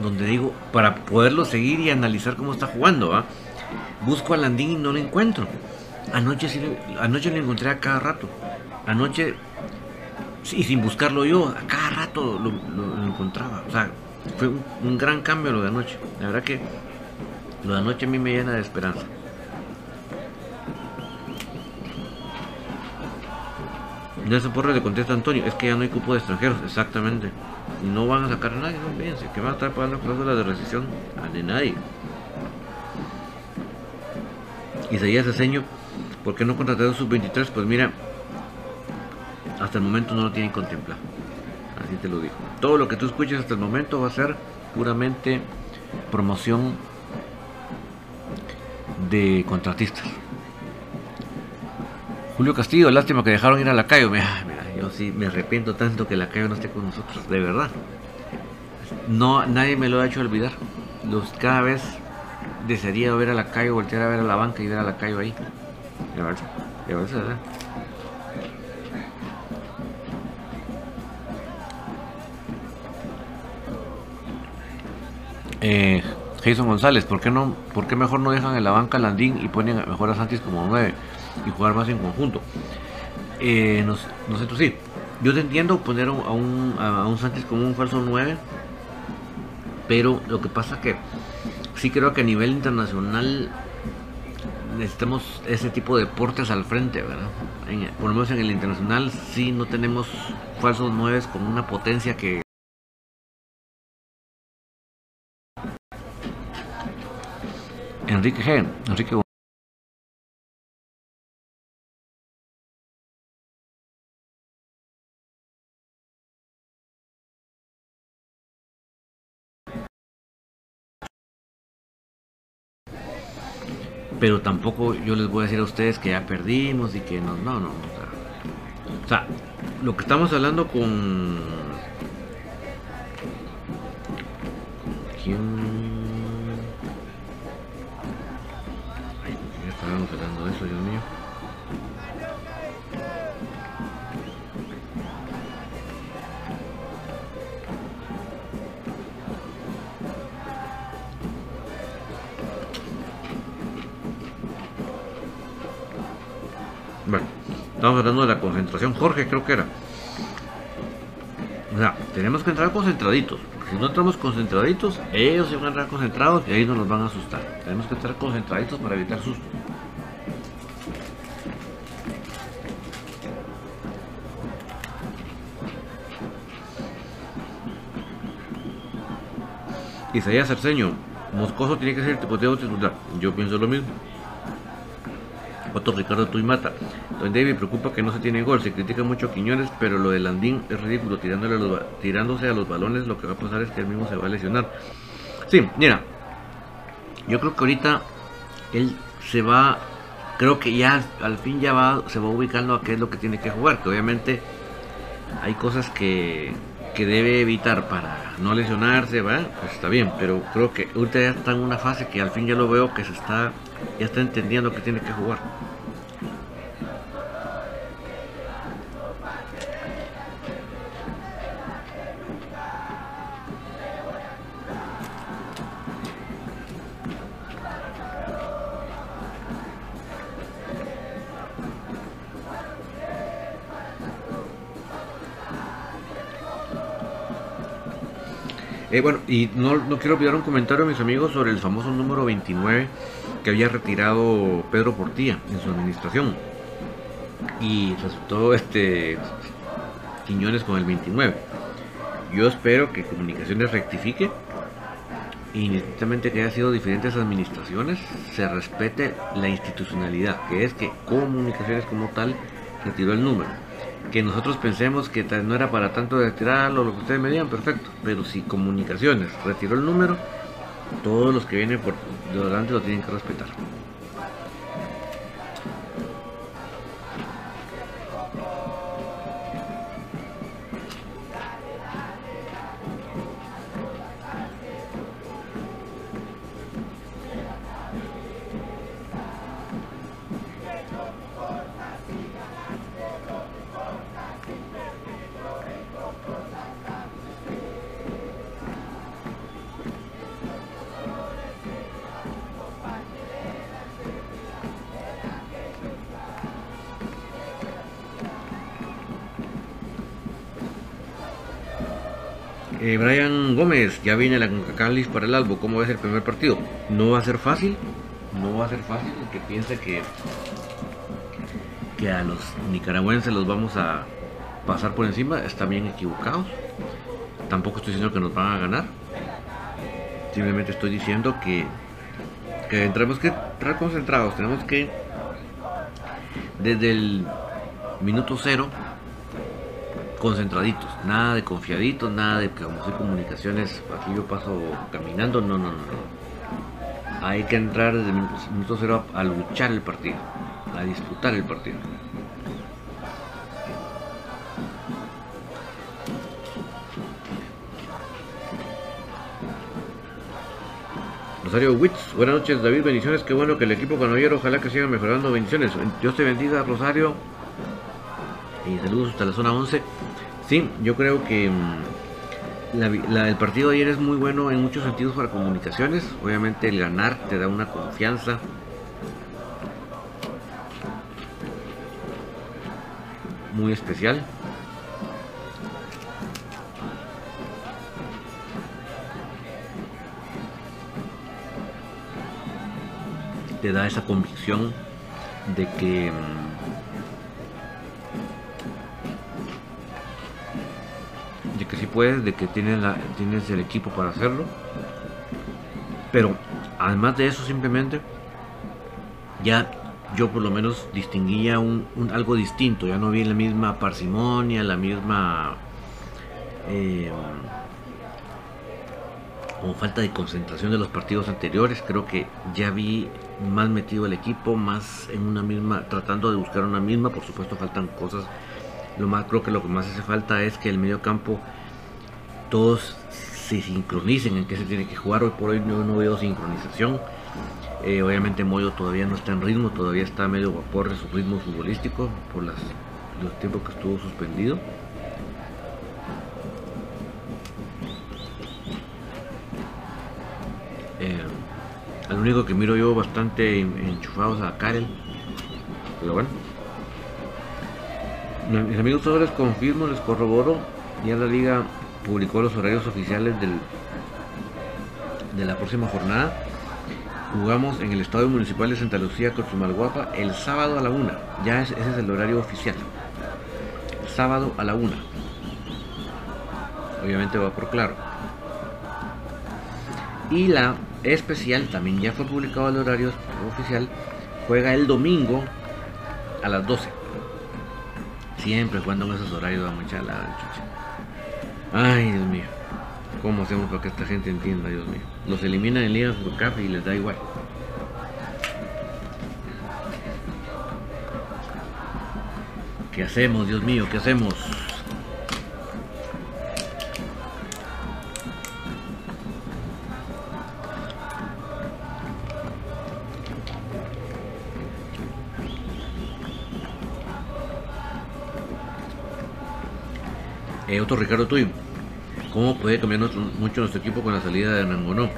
A: donde digo, para poderlo seguir y analizar cómo está jugando, ¿va? Busco a Landín y no lo encuentro. Anoche sí, anoche lo encontré a cada rato. Anoche y sin buscarlo yo, a cada rato lo, encontraba. O sea, fue un, gran cambio lo de anoche. La verdad que lo de anoche a mí me llena de esperanza. Nelson Porre le contesta Antonio, es que ya no hay cupo de extranjeros, exactamente. Y no van a sacar a nadie, no fíjense, que van a estar pagando cláusula de rescisión a de nadie. Isaías Ceseño, ¿por qué no contrataron sub-23? Pues mira, hasta el momento no lo tienen contemplado. Así te lo digo. Todo lo que tú escuches hasta el momento va a ser puramente promoción de contratistas. Julio Castillo, lástima que dejaron ir a la calle. Mira, yo sí me arrepiento tanto que la calle no esté con nosotros, de verdad. No, nadie me lo ha hecho olvidar. Los, cada vez desearía ver a la calle, voltear a ver a la banca y ver a la calle ahí. De verdad, de verdad. Eh, Jason González, ¿por qué, no, ¿por qué mejor no dejan en la banca Landín y ponen mejor a Santis como 9 y jugar más en conjunto? Eh, no, sí. Yo te entiendo poner a un, a un Santis como un falso 9, pero lo que pasa que sí creo que a nivel internacional necesitamos ese tipo de deportes al frente, ¿verdad? por lo menos en el internacional sí no tenemos falsos 9 con una potencia que Enrique G. Enrique pero tampoco yo les voy a decir a ustedes que ya perdimos y que no, no, no. O sea, lo que estamos hablando con... ¿Quién? Estamos hablando de la concentración. Jorge, creo que era. O sea, tenemos que entrar concentraditos. Si no entramos concentraditos, ellos se van a entrar concentrados y ahí nos los van a asustar. Tenemos que estar concentraditos para evitar susto. Isaías Cerceño, Moscoso tiene que ser tipoteo titular. Yo pienso lo mismo. Otro Ricardo Tuimata. Don David preocupa que no se tiene gol. Se critica mucho a Quiñones, pero lo de Landín es ridículo. Tirándole tirándose a los balones, lo que va a pasar es que él mismo se va a lesionar. Sí, mira. Yo creo que ahorita él se va creo que ya al fin ya va, se va ubicando a qué es lo que tiene que jugar, que obviamente hay cosas que, que debe evitar para no lesionarse, ¿va? Pues está bien, pero creo que ahorita ya está en una fase que al fin ya lo veo que se está, ya está entendiendo que tiene que jugar. Eh, bueno, y no, no, quiero olvidar un comentario mis amigos sobre el famoso número 29 que había retirado Pedro Portilla en su administración. Y resultó este Quiñones con el 29. Yo espero que Comunicaciones rectifique y que haya sido diferentes administraciones se respete la institucionalidad, que es que Comunicaciones como tal retiró el número que nosotros pensemos que no era para tanto retirarlo, lo que ustedes me digan, perfecto. Pero si comunicaciones retiró el número, todos los que vienen por delante lo tienen que respetar. Ya viene la CONCACAF para el Albo. ¿Cómo va a ser el primer partido? No va a ser fácil. No va a ser fácil. El que piensa que, que a los nicaragüenses los vamos a pasar por encima están bien equivocados. Tampoco estoy diciendo que nos van a ganar. Simplemente estoy diciendo que tenemos que estar concentrados. Tenemos que, desde el minuto cero, concentraditos, nada de confiaditos, nada de que como soy comunicaciones, aquí yo paso caminando, no, no, no, no. Hay que entrar desde el minuto cero a, luchar el partido, a disputar el partido. Rosario Witz, buenas noches David, bendiciones, qué bueno que el equipo canallero, ojalá que siga mejorando, bendiciones. Dios te bendiga Rosario y saludos hasta la zona 11. Sí, yo creo que mm, la, la, el partido de ayer es muy bueno en muchos sentidos para comunicaciones. Obviamente el ganar te da una confianza. Muy especial. Te da esa convicción de que puedes, de que tienes, la, tienes el equipo para hacerlo. Pero además de eso simplemente ya yo por lo menos distinguía un, algo distinto, ya no vi la misma parsimonia, la misma eh, como falta de concentración de los partidos anteriores, creo que ya vi más metido el equipo, más en una misma, tratando de buscar una misma, por supuesto faltan cosas. Lo más creo que lo que más hace falta es que el medio campo todos se sincronicen en qué se tiene que jugar. Hoy por hoy no, veo sincronización. Eh, obviamente Moyo todavía no está en ritmo, todavía está medio vapor de su ritmo futbolístico por las, los tiempos que estuvo suspendido. Eh, único que miro yo bastante enchufados a Karel, pero bueno. Mis amigos todos les confirmo, les corroboro, ya la liga publicó los horarios oficiales del, de la próxima jornada. Jugamos en el Estadio Municipal de Santa Lucía con Sumalguapa el sábado a la una. Ya es, ese es el horario oficial. sábado a la una. Obviamente va por claro. Y la especial también ya fue publicado el horario oficial. Juega el domingo a las 12. Siempre cuando en esos horarios va mucha la chucha. Ay, Dios mío. ¿Cómo hacemos para que esta gente entienda, Dios mío? Los eliminan en Liga Cup y les da igual. ¿Qué hacemos, Dios mío? ¿Qué hacemos? Eh, otro Ricardo Tuy. ¿Cómo puede cambiar mucho nuestro equipo con la salida de Nangonó?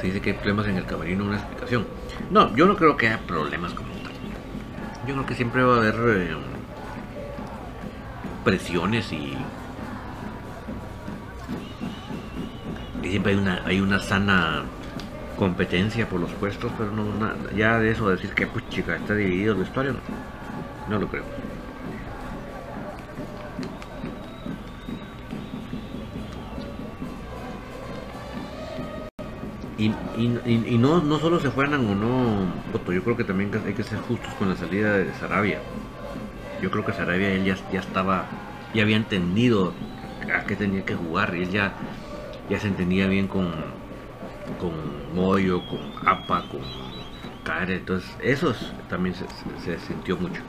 A: Se dice que hay problemas en el camerino, una explicación. No, yo no creo que haya problemas como tal. Yo creo que siempre va a haber eh, presiones y, y siempre hay una, hay una sana competencia por los puestos, pero no ya de eso decir que pues chica está dividido el vestuario, no, no lo creo. Y, y, no, no solo se fueran o no, yo creo que también hay que ser justos con la salida de Sarabia. Yo creo que Sarabia él ya, ya estaba, ya había entendido a qué tenía que jugar y él ya, ya se entendía bien con, con Moyo, con Apa, con Care, entonces eso también se, se, sintió mucho.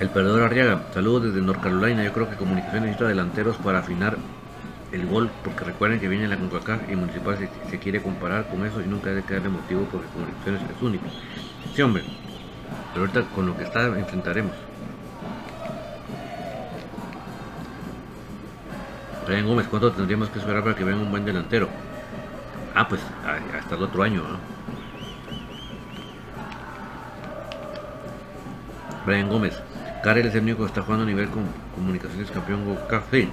A: El perdedor Arriaga, saludos desde North Carolina, yo creo que Comunicación necesita delanteros para afinar el gol, porque recuerden que viene la CONCACAF y Municipal se, quiere comparar con eso y nunca debe quedarle motivo porque Comunicaciones es único. Sí, hombre, pero ahorita con lo que está enfrentaremos. Brian Gómez, ¿cuánto tendríamos que esperar para que venga un buen delantero? Ah, pues hasta el otro año. Brian Gómez, Karel es el único que está jugando a nivel con comunicaciones campeón Café.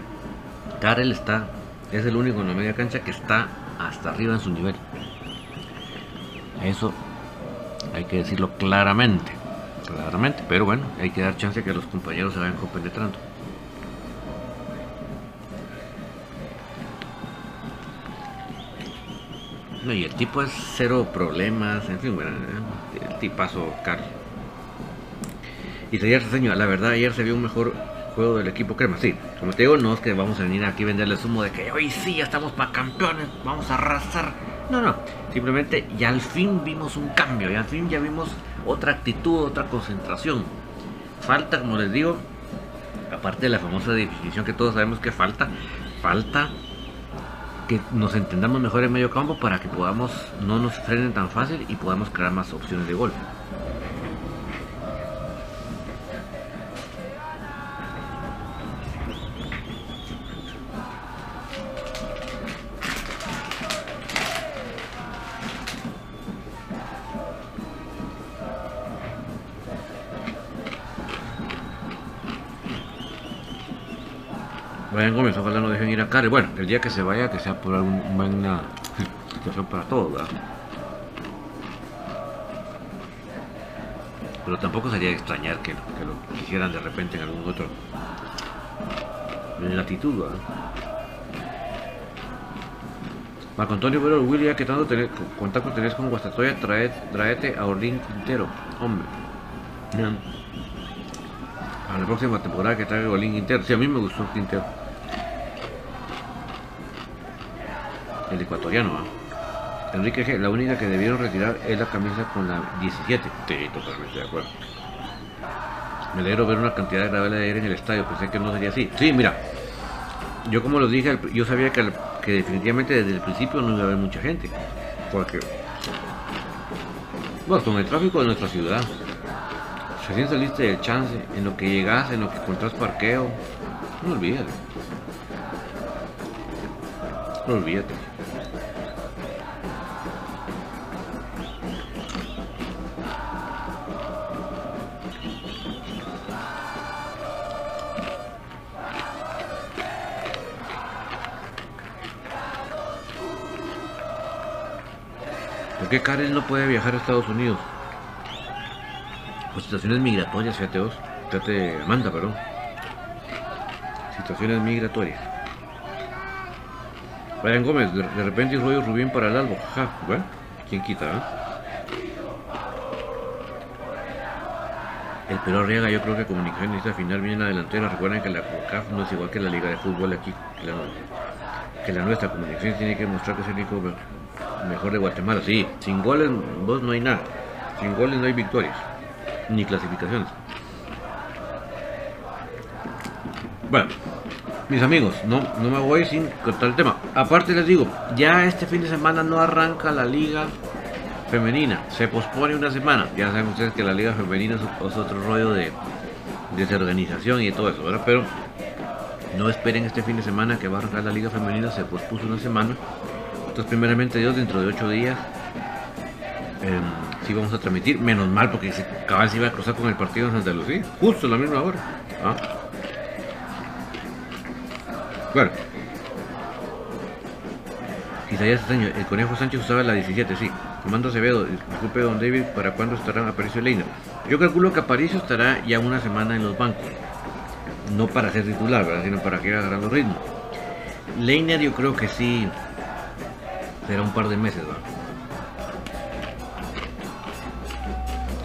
A: Karel está, es el único en la media cancha que está hasta arriba en su nivel. Eso hay que decirlo claramente, claramente, pero bueno, hay que dar chance a que los compañeros se vayan compenetrando. No, y el tipo es cero problemas, en fin, bueno, el tipazo Carlos. Y ayer señor, la verdad, ayer se vio un mejor juego del equipo crema. Sí, como te digo, no es que vamos a venir aquí a venderles humo de que hoy sí ya estamos para campeones, vamos a arrasar. No, no, simplemente ya al fin vimos un cambio, y al fin ya vimos otra actitud, otra concentración. Falta, como les digo, aparte de la famosa definición que todos sabemos que falta, falta que nos entendamos mejor en medio campo para que podamos no nos frenen tan fácil y podamos crear más opciones de gol. Brian Gómez, ojalá no dejen ir a Care. Bueno, el día que se vaya, que sea por una buena situación para todos, ¿verdad? Pero tampoco sería extrañar que, lo quisieran de repente en algún otro en latitud, ¿verdad? Marco Antonio pero William, ¿qué tanto tenés, contacto tenés con Guastatoya? Traete a Orlín Quintero, hombre. A la próxima temporada que traiga Orlín Quintero. Sí, a mí me gustó Quintero. El ecuatoriano. Enrique G, la única que debieron retirar es la camisa con la 17. Sí, totalmente de acuerdo. Me alegro ver una cantidad de gravedad de aire en el estadio, pensé que no sería así. Sí, mira, yo como lo dije, yo sabía que, que definitivamente desde el principio no iba a haber mucha gente. Porque, bueno, con el tráfico de nuestra ciudad, recién saliste del chance, en lo que llegas, en lo que encontrás parqueo, no olvídate. No olvídate. Qué Karen no puede viajar a Estados Unidos? Pues situaciones migratorias, fíjate vos. Fíjate, Amanda, perdón. Situaciones migratorias. Brian Gómez, de, repente rollo Rubín para el albo. Ja, bueno, ¿quién quita, eh? El Perú Arriaga, yo creo que comunicación esta final viene en la delantera. Recuerden que la CONCAF no es igual que la Liga de Fútbol aquí, que la, que la nuestra. Comunicación tiene que mostrar que es el único mejor de Guatemala. Sí, sin goles vos no hay nada. Sin goles no hay victorias. ni clasificaciones. Bueno, mis amigos, no, no me voy sin cortar el tema. Aparte les digo, ya este fin de semana no arranca la liga femenina, se pospone una semana. Ya saben ustedes que la liga femenina es otro rollo de desorganización y todo eso, ¿verdad? Pero no esperen este fin de semana que va a arrancar la liga femenina, se pospuso una semana. Entonces, primeramente Dios, dentro de ocho días, eh, sí vamos a transmitir. Menos mal, porque se, cabal se iba a cruzar con el partido en Santa Lucía, justo a la misma hora. ¿ah? Bueno. Isaías Saño, el Conejo Sánchez usaba la 17, sí. Comando Acevedo, disculpe Don David, ¿para cuándo estará Aparicio Leina? Yo calculo que Aparicio estará ya una semana en los bancos. No para ser titular, ¿verdad? sino para que agarrando ritmo. Leiner yo creo que sí será un par de meses.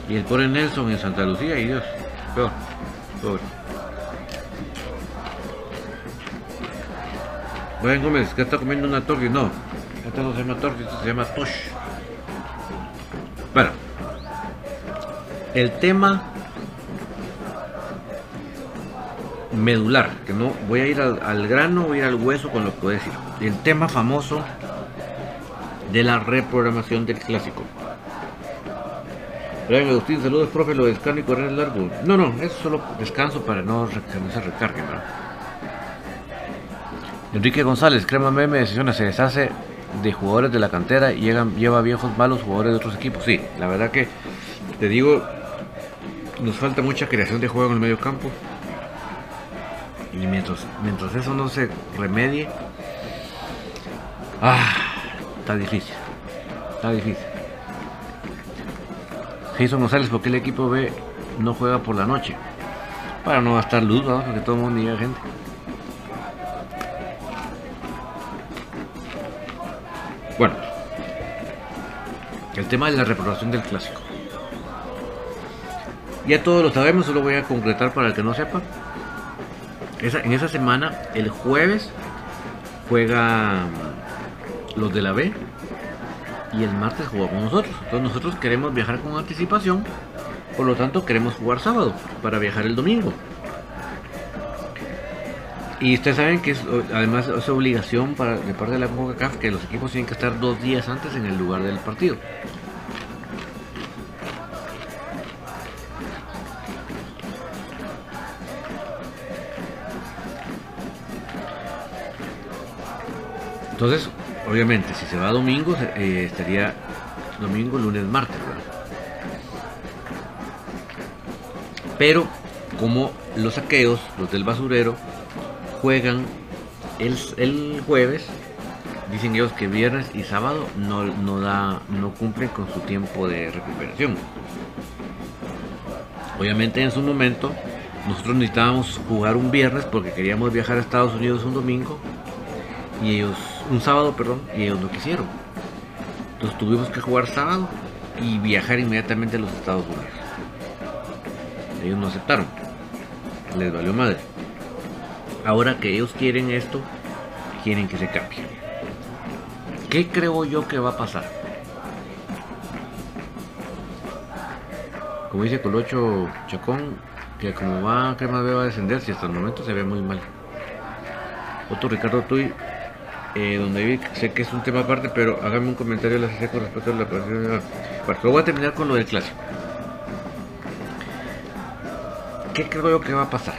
A: Y el pobre Nelson en Santa Lucía, y Dios, peor, pobre. Brian Gómez, que está comiendo una torta, no, esta no se llama torta, esta se llama tosh. Bueno, el tema medular, que no voy a ir al, al, grano, voy a ir al hueso con lo que voy a decir. El tema famoso de la reprogramación del clásico. Brian Agustín, saludos, profe, lo de descanso y correr largo. No, no, es solo descanso para no, que no se recargue, ¿verdad? Enrique González, Crema Meme, decisión se deshace de jugadores de la cantera y llegan, lleva viejos malos jugadores de otros equipos. Sí, la verdad que te digo, nos falta mucha creación de juego en el medio campo. Y mientras, mientras eso no se remedie, ah, está difícil. Está difícil. Jason González, ¿por qué el equipo B no juega por la noche? Para no gastar luz, ¿no? porque todo el mundo llega gente. Bueno, el tema de la reprobación del clásico. Ya todos lo sabemos, solo voy a concretar para el que no sepa. En esa semana, el jueves, juega los de la B y el martes jugamos nosotros. Entonces nosotros queremos viajar con anticipación, por lo tanto queremos jugar sábado para viajar el domingo. Y ustedes saben que es, además es obligación para, de parte de la CONCACAF que los equipos tienen que estar dos días antes en el lugar del partido. Entonces, obviamente, si se va domingo, eh, estaría domingo, lunes, martes. Pero como los saqueos, los del basurero, juegan el, el, jueves, dicen ellos que viernes y sábado no, no, da, no cumplen con su tiempo de recuperación. Obviamente en su momento nosotros necesitábamos jugar un viernes porque queríamos viajar a Estados Unidos un domingo y ellos un sábado, perdón, y ellos no quisieron. Entonces tuvimos que jugar sábado y viajar inmediatamente a los Estados Unidos. Ellos no aceptaron. Les valió madre. Ahora que ellos quieren esto, quieren que se cambie. ¿Qué creo yo que va a pasar? Como dice Colocho Chacón, que como va Crema B va a descender, si hasta el momento se ve muy mal. Otro Ricardo Tuy, eh, donde sé que es un tema aparte, pero hágame un comentario la con respecto a la partida. Bueno, voy a terminar con lo del clásico. ¿Qué creo yo que va a pasar?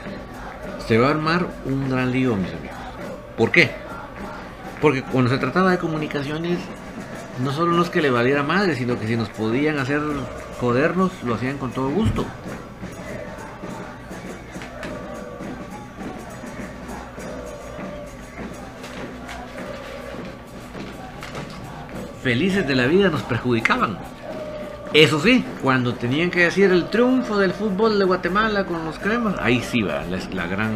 A: Se va a armar un gran lío, mis amigos. ¿Por qué? Porque cuando se trataba de comunicaciones, no solo no es que le valiera madre, sino que si nos podían hacer jodernos, lo hacían con todo gusto. Felices de la vida nos perjudicaban. Eso sí, cuando tenían que decir el triunfo del fútbol de Guatemala con los cremas, ahí sí va la, gran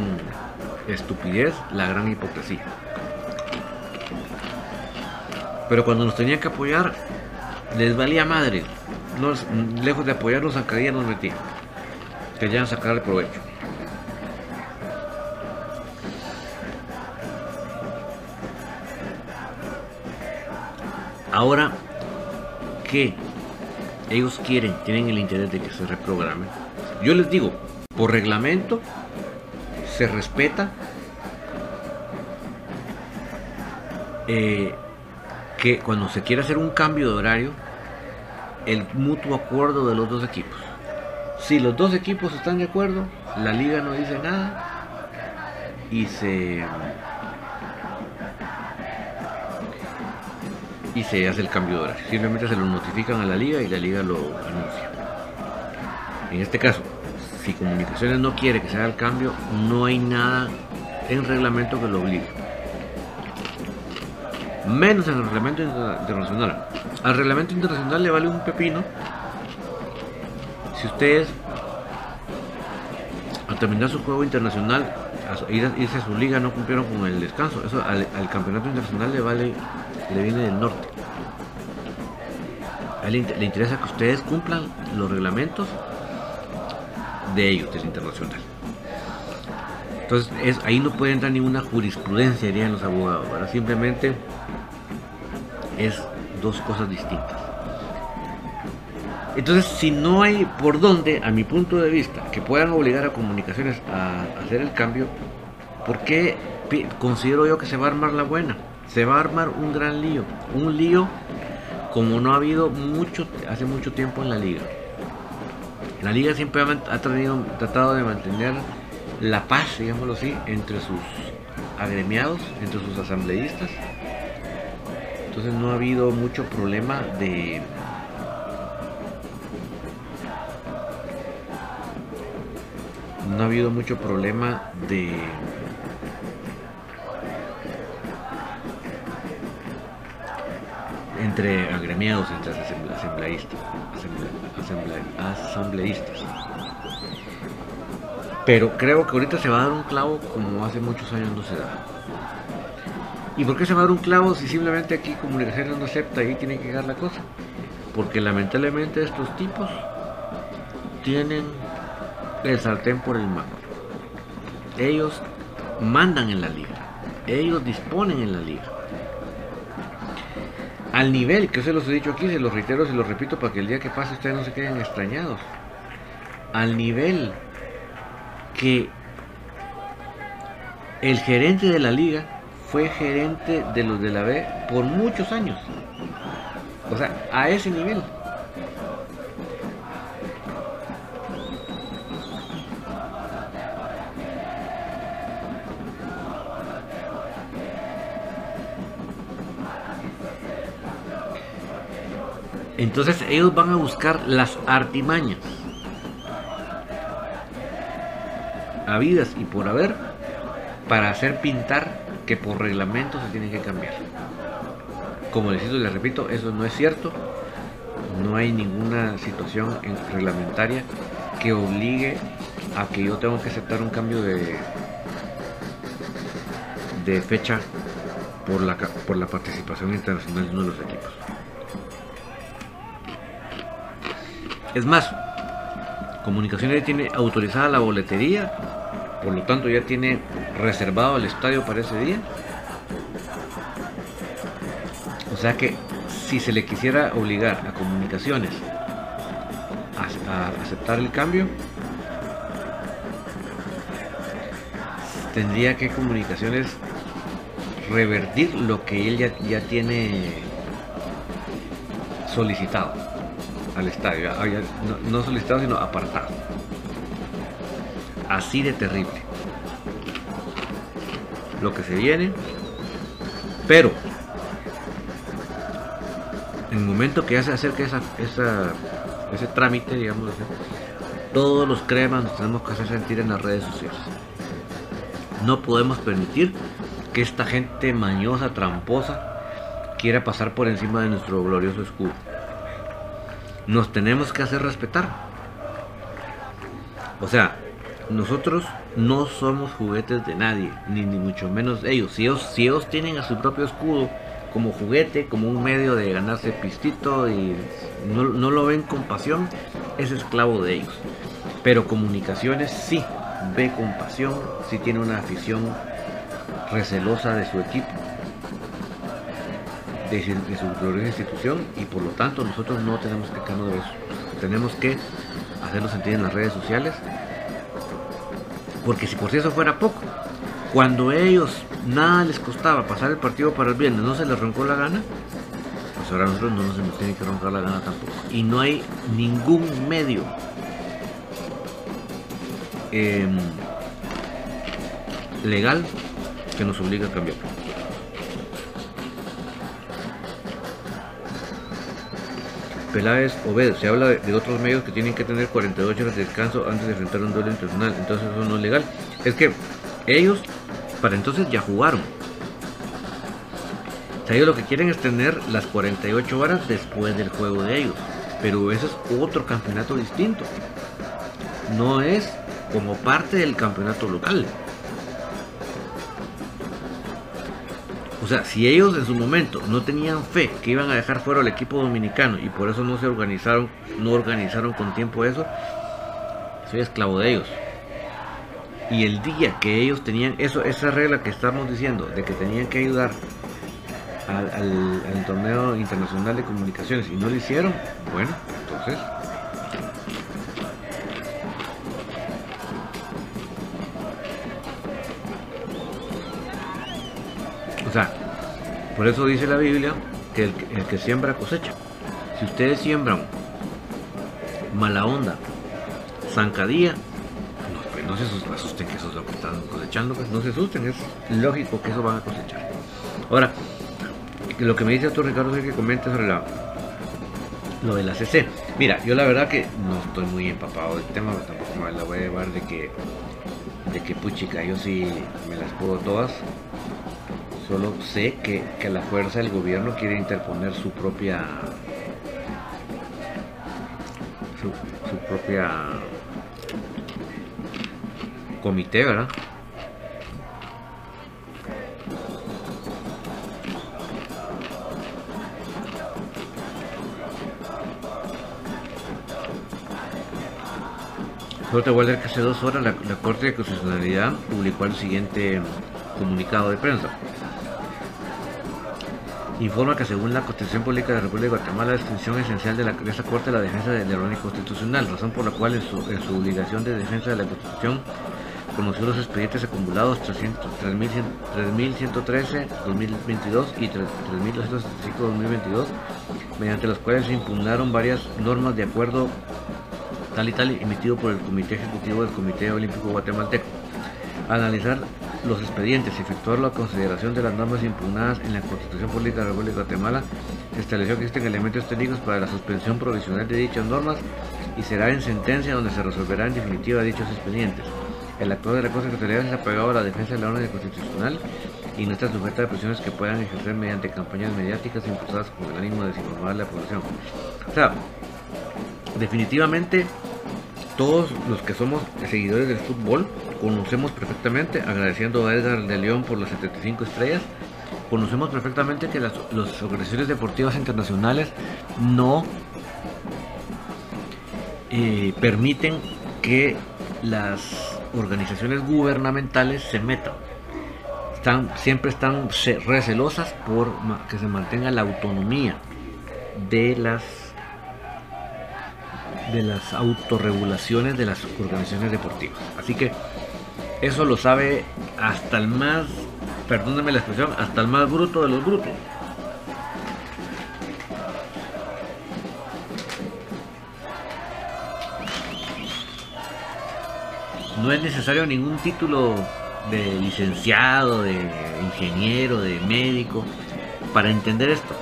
A: estupidez, la gran hipocresía. Pero cuando nos tenían que apoyar, les valía madre. Nos, lejos de apoyarnos, a cada nos metían. Querían sacar el provecho. Ahora que ellos quieren, tienen el interés de que se reprograme. Yo les digo, por reglamento se respeta eh, que cuando se quiere hacer un cambio de horario, el mutuo acuerdo de los dos equipos. Si los dos equipos están de acuerdo, la liga no dice nada y se se hace el cambio de horario. Simplemente se lo notifican a la liga y la liga lo anuncia. En este caso, si comunicaciones no quiere que se haga el cambio, no hay nada en reglamento que lo obligue. Menos en el reglamento internacional. Al reglamento internacional le vale un pepino si ustedes al terminar su juego internacional, irse a su liga no cumplieron con el descanso. Eso al, campeonato internacional le vale le viene del norte. Le interesa que ustedes cumplan los reglamentos de ellos, del internacional. Entonces, es, ahí no puede entrar ninguna jurisprudencia, dirían los abogados. Simplemente es dos cosas distintas. Entonces, si no hay por dónde, a mi punto de vista, que puedan obligar a comunicaciones a hacer el cambio, ¿por qué considero yo que se va a armar la buena? se va a armar un gran lío. Un lío como no ha habido mucho, hace mucho tiempo en la liga. La liga siempre ha, tratado de mantener la paz, digámoslo así, entre sus agremiados, entre sus asambleístas. Entonces no ha habido mucho problema de no ha habido mucho problema de entre agremiados, entre asambleístas, asambleístas. Pero creo que ahorita se va a dar un clavo como hace muchos años no se da. ¿Y por qué se va a dar un clavo si simplemente aquí comunicaciones no acepta y tiene que llegar la cosa? Porque lamentablemente estos tipos tienen el sartén por el mango. Ellos mandan en la liga. Ellos disponen en la liga al nivel que se los he dicho aquí, se los reitero, se los repito para que el día que pase ustedes no se queden extrañados. Al nivel que el gerente de la liga fue gerente de los de la B por muchos años. O sea, a ese nivel. Entonces ellos van a buscar las artimañas habidas y por haber para hacer pintar que por reglamento se tiene que cambiar. Como les, les repito, eso no es cierto. No hay ninguna situación reglamentaria que obligue a que yo tenga que aceptar un cambio de, de fecha por la, por la participación internacional de uno de los equipos. Es más, Comunicaciones tiene autorizada la boletería, por lo tanto ya tiene reservado el estadio para ese día. O sea que si se le quisiera obligar a comunicaciones a, aceptar el cambio, tendría que comunicaciones revertir lo que él ya, ya tiene solicitado al estadio, ah, no, solicitado sino apartado. Así de terrible. Lo que se viene. Pero en el momento que ya se acerca esa, ese trámite, digamos, todos los cremas nos tenemos que hacer sentir en las redes sociales. No podemos permitir que esta gente mañosa, tramposa, quiera pasar por encima de nuestro glorioso escudo nos tenemos que hacer respetar. O sea, nosotros no somos juguetes de nadie, ni, ni mucho menos ellos. Si, ellos. si ellos tienen a su propio escudo como juguete, como un medio de ganarse pistito y no, no lo ven con pasión, es esclavo de ellos. Pero comunicaciones sí ve con pasión, sí tiene una afición recelosa de su equipo. De, su gloriosa institución y por lo tanto nosotros no tenemos que quedarnos de eso. Tenemos que hacerlo sentir en las redes sociales. Porque si por si eso fuera poco, cuando ellos nada les costaba pasar el partido para el viernes, no se les roncó la gana, pues ahora nosotros no nos tiene que roncar la gana tampoco. Y no hay ningún medio em, legal que nos obligue a cambiar. Peláez Obed, se habla de, otros medios que tienen que tener 48 horas de descanso antes de enfrentar un duelo internacional, entonces eso no es legal. Es que ellos para entonces ya jugaron. O sea, ellos lo que quieren es tener las 48 horas después del juego de ellos. Pero eso es otro campeonato distinto. No es como parte del campeonato local. O sea, si ellos en su momento no tenían fe que iban a dejar fuera al equipo dominicano y por eso no se organizaron, no organizaron con tiempo eso, soy esclavo de ellos. Y el día que ellos tenían eso, esa regla que estamos diciendo, de que tenían que ayudar al, torneo internacional de comunicaciones y no lo hicieron, bueno, entonces O sea, por eso dice la Biblia que el, que siembra cosecha. Si ustedes siembran mala onda, zancadilla, no se asusten que eso es lo que están cosechando, pues no se asusten, es lógico que eso van a cosechar. Ahora, lo que me dice tú Ricardo es que comente sobre la, lo de la CC. Mira, yo la verdad que no estoy muy empapado del tema, tampoco me la voy a llevar de que, de que puchica, yo sí me las puedo todas. Solo sé que, que la fuerza del gobierno quiere interponer su propia su propia comité, ¿verdad? Solo te voy a leer que hace dos horas la, Corte de Constitucionalidad publicó el siguiente comunicado de prensa. Informa que según la Constitución Pública de la República de Guatemala, la distinción esencial de, de esa Corte es la defensa del orden constitucional, razón por la cual en su, en su obligación de defensa de la Constitución conoció los expedientes acumulados 3.113 2022 y 3.275 2022, mediante los cuales se impugnaron varias normas de acuerdo tal y tal emitido por el Comité Ejecutivo del Comité Olímpico Guatemalteco. Analizar los expedientes y efectuar la consideración de las normas impugnadas en la Constitución Política de la República de Guatemala, estableció que existen elementos técnicos para la suspensión provisional de dichas normas y será en sentencia donde se resolverá en definitiva dichos expedientes. El actor de la Cosa Secretaría se ha pagado a la defensa de la orden constitucional y no está sujeta a presiones que puedan ejercer mediante campañas mediáticas impulsadas con el ánimo de desinformar a la población. O sea, definitivamente todos los que somos seguidores del fútbol conocemos perfectamente, agradeciendo a Edgar de León por las 75 estrellas, conocemos perfectamente que las, organizaciones deportivas internacionales no eh, permiten que las organizaciones gubernamentales se metan. Están, siempre están recelosas por que se mantenga la autonomía de las de las autorregulaciones de las organizaciones deportivas. Así que eso lo sabe hasta el más, perdónenme la expresión, hasta el más bruto de los brutos. no es necesario ningún título de licenciado, de ingeniero, de médico, para entender esto.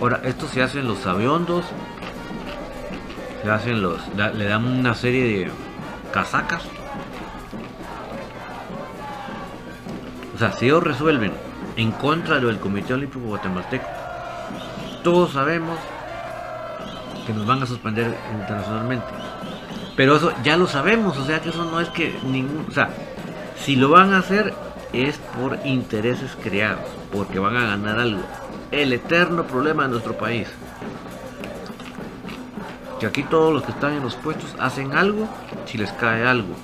A: Ahora, esto se hace en los aviondos, se hacen los, le dan una serie de casacas. O sea, si ellos resuelven en contra de lo del Comité Olímpico Guatemalteco, todos sabemos que nos van a suspender internacionalmente. Pero eso ya lo sabemos, o sea que eso no es que ningún, o sea, si lo van a hacer es por intereses creados, porque van a ganar algo. El eterno problema de nuestro país. Que aquí todos los que están en los puestos hacen algo si les cae algo.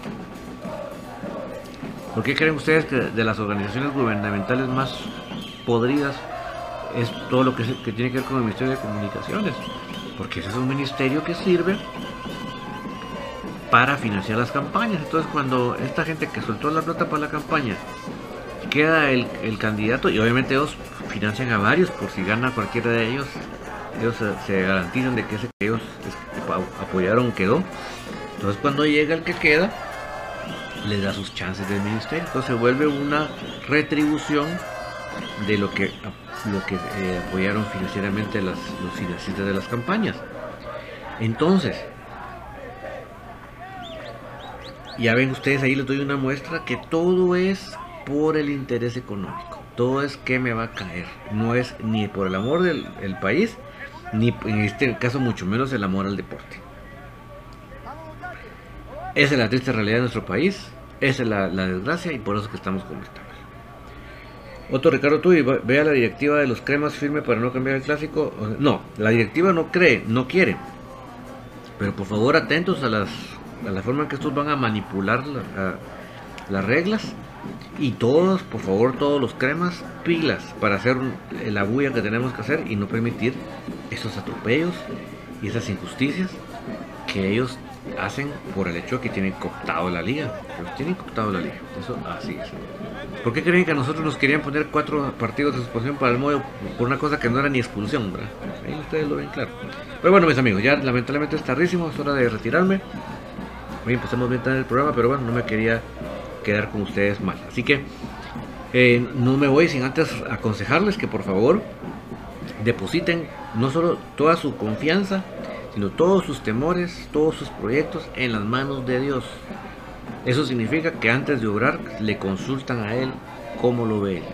A: ¿Por qué creen ustedes que de las organizaciones gubernamentales más podridas es todo lo que, que tiene que ver con el Ministerio de Comunicaciones, porque ese es un ministerio que sirve para financiar las campañas. Entonces cuando esta gente que soltó la plata para la campaña queda el, candidato y obviamente ellos financian a varios por si gana cualquiera de ellos, ellos se, garantizan de que ese que ellos apoyaron quedó. Entonces cuando llega el que queda, les da sus chances del ministerio. Entonces se vuelve una retribución de lo que, lo que eh, apoyaron financieramente las, los financistas de las campañas. Entonces, ya ven ustedes ahí les doy una muestra que todo es por el interés económico. Todo es que me va a caer. No es ni por el amor del país, ni en este caso mucho menos el amor al deporte. Esa es la triste realidad de nuestro país, esa es la, desgracia y por eso que estamos como estamos. Otro Ricardo, tú vea la directiva de los cremas firme para no cambiar el clásico. No, la directiva no cree, no quiere. Pero por favor atentos a las a la forma en que estos van a manipular las reglas. Y todos, por favor, todos los cremas, pilas para hacer la bulla que tenemos que hacer y no permitir esos atropellos y esas injusticias que ellos hacen por el hecho de que tienen cooptado la liga. tienen cooptado la liga. Eso así es. ¿Por qué creen que a nosotros nos querían poner cuatro partidos de suspensión para el modo por una cosa que no era ni expulsión, Ahí ustedes lo ven claro. Pero bueno, mis amigos, ya lamentablemente es tardísimo, es hora de retirarme. Hoy empezamos bien tarde el programa, pero bueno, no me quería quedar con ustedes mal. Así que eh, no me voy sin antes aconsejarles que por favor depositen no solo toda su confianza, sino todos sus temores, todos sus proyectos en las manos de Dios. Eso significa que antes de obrar le consultan a Él cómo lo ve Él.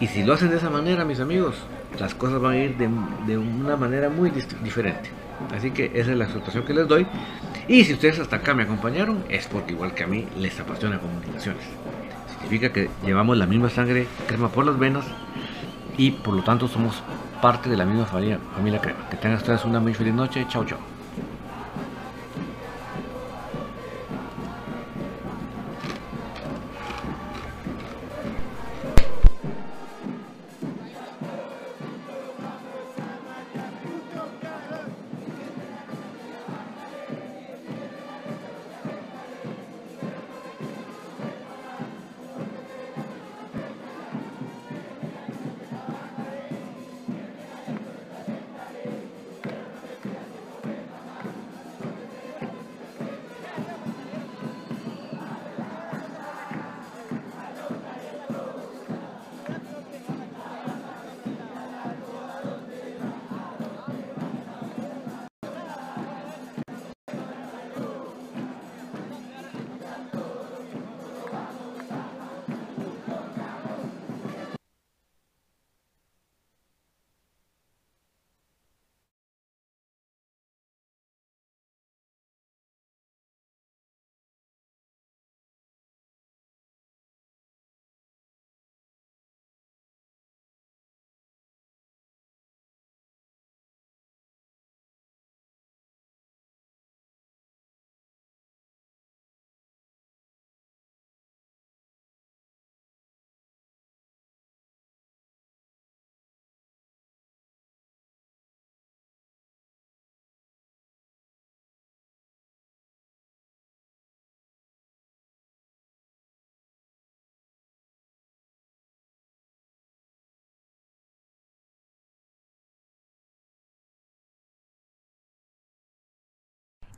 A: Y si lo hacen de esa manera, mis amigos, las cosas van a ir de, de una manera muy diferente. Así que esa es la exhortación que les doy. Y si ustedes hasta acá me acompañaron, es porque igual que a mí les apasiona comunicaciones. Significa que llevamos la misma sangre crema por las venas y por lo tanto somos parte de la misma familia, familia crema. Que tengan ustedes una muy feliz noche. Chao, chao.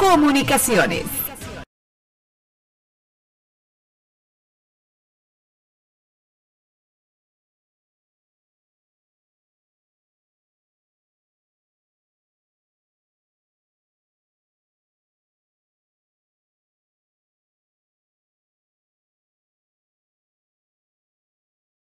B: Comunicaciones.